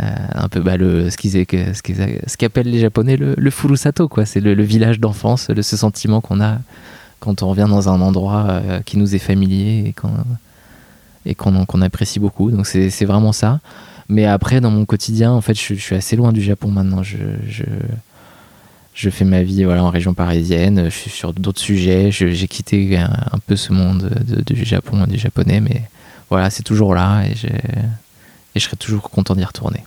Euh, un peu bah, le, ce qu'ils ce qu'appellent les Japonais le, le furusato, quoi. C'est le, village d'enfance, ce sentiment qu'on a quand on revient dans un endroit euh, qui nous est familier et qu'on apprécie beaucoup. Donc c'est vraiment ça. Mais après, dans mon quotidien, en fait, je, suis assez loin du Japon maintenant. Je, je, je fais ma vie voilà, en région parisienne. Je suis sur d'autres sujets. Je- J'ai quitté un, peu ce monde de- du Japon du japonais. Mais voilà, c'est toujours là et, j'ai- et je serai toujours content d'y retourner.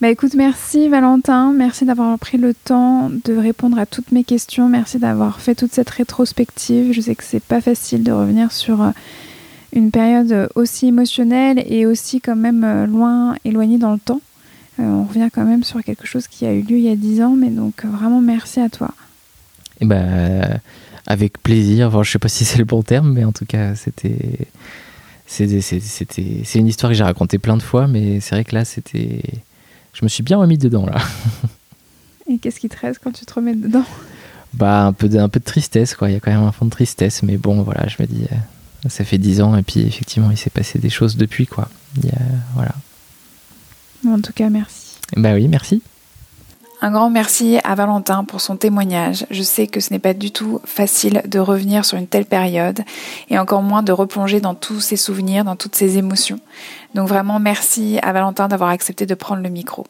Bah écoute, merci Valentin, merci d'avoir pris le temps de répondre à toutes mes questions, merci d'avoir fait toute cette rétrospective. Je sais que c'est pas facile de revenir sur euh, une période aussi émotionnelle et aussi quand même euh, loin, éloignée dans le temps. Euh, on revient quand même sur quelque chose qui a eu lieu il y a 10 ans, mais donc euh, vraiment merci à toi. Et ben, avec plaisir. Enfin, je sais pas si c'est le bon terme, mais en tout cas, c'était. C'est- une histoire que j'ai racontée plein de fois, mais c'est vrai que là, c'était. Je me suis bien remis dedans, là. (laughs) Et qu'est-ce qui te reste quand tu te remets dedans? Bah, un peu de, un peu de tristesse, quoi. Il y a quand même un fond de tristesse, mais bon, voilà, je me dis. euh, Ça fait dix ans, et puis effectivement, il s'est passé des choses depuis, quoi. Il y a- voilà. En tout cas, merci. Bah oui, merci. Un grand merci à Valentin pour son témoignage. Je sais que ce n'est pas du tout facile de revenir sur une telle période et encore moins de replonger dans tous ses souvenirs, dans toutes ses émotions. Donc vraiment merci à Valentin d'avoir accepté de prendre le micro.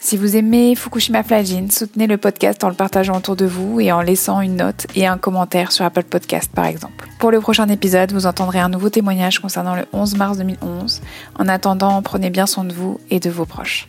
Si vous aimez Fukushima Flyjin, soutenez le podcast en le partageant autour de vous et en laissant une note et un commentaire sur Apple Podcast par exemple. Pour le prochain épisode, vous entendrez un nouveau témoignage concernant le 11 mars 2011. En attendant, prenez bien soin de vous et de vos proches.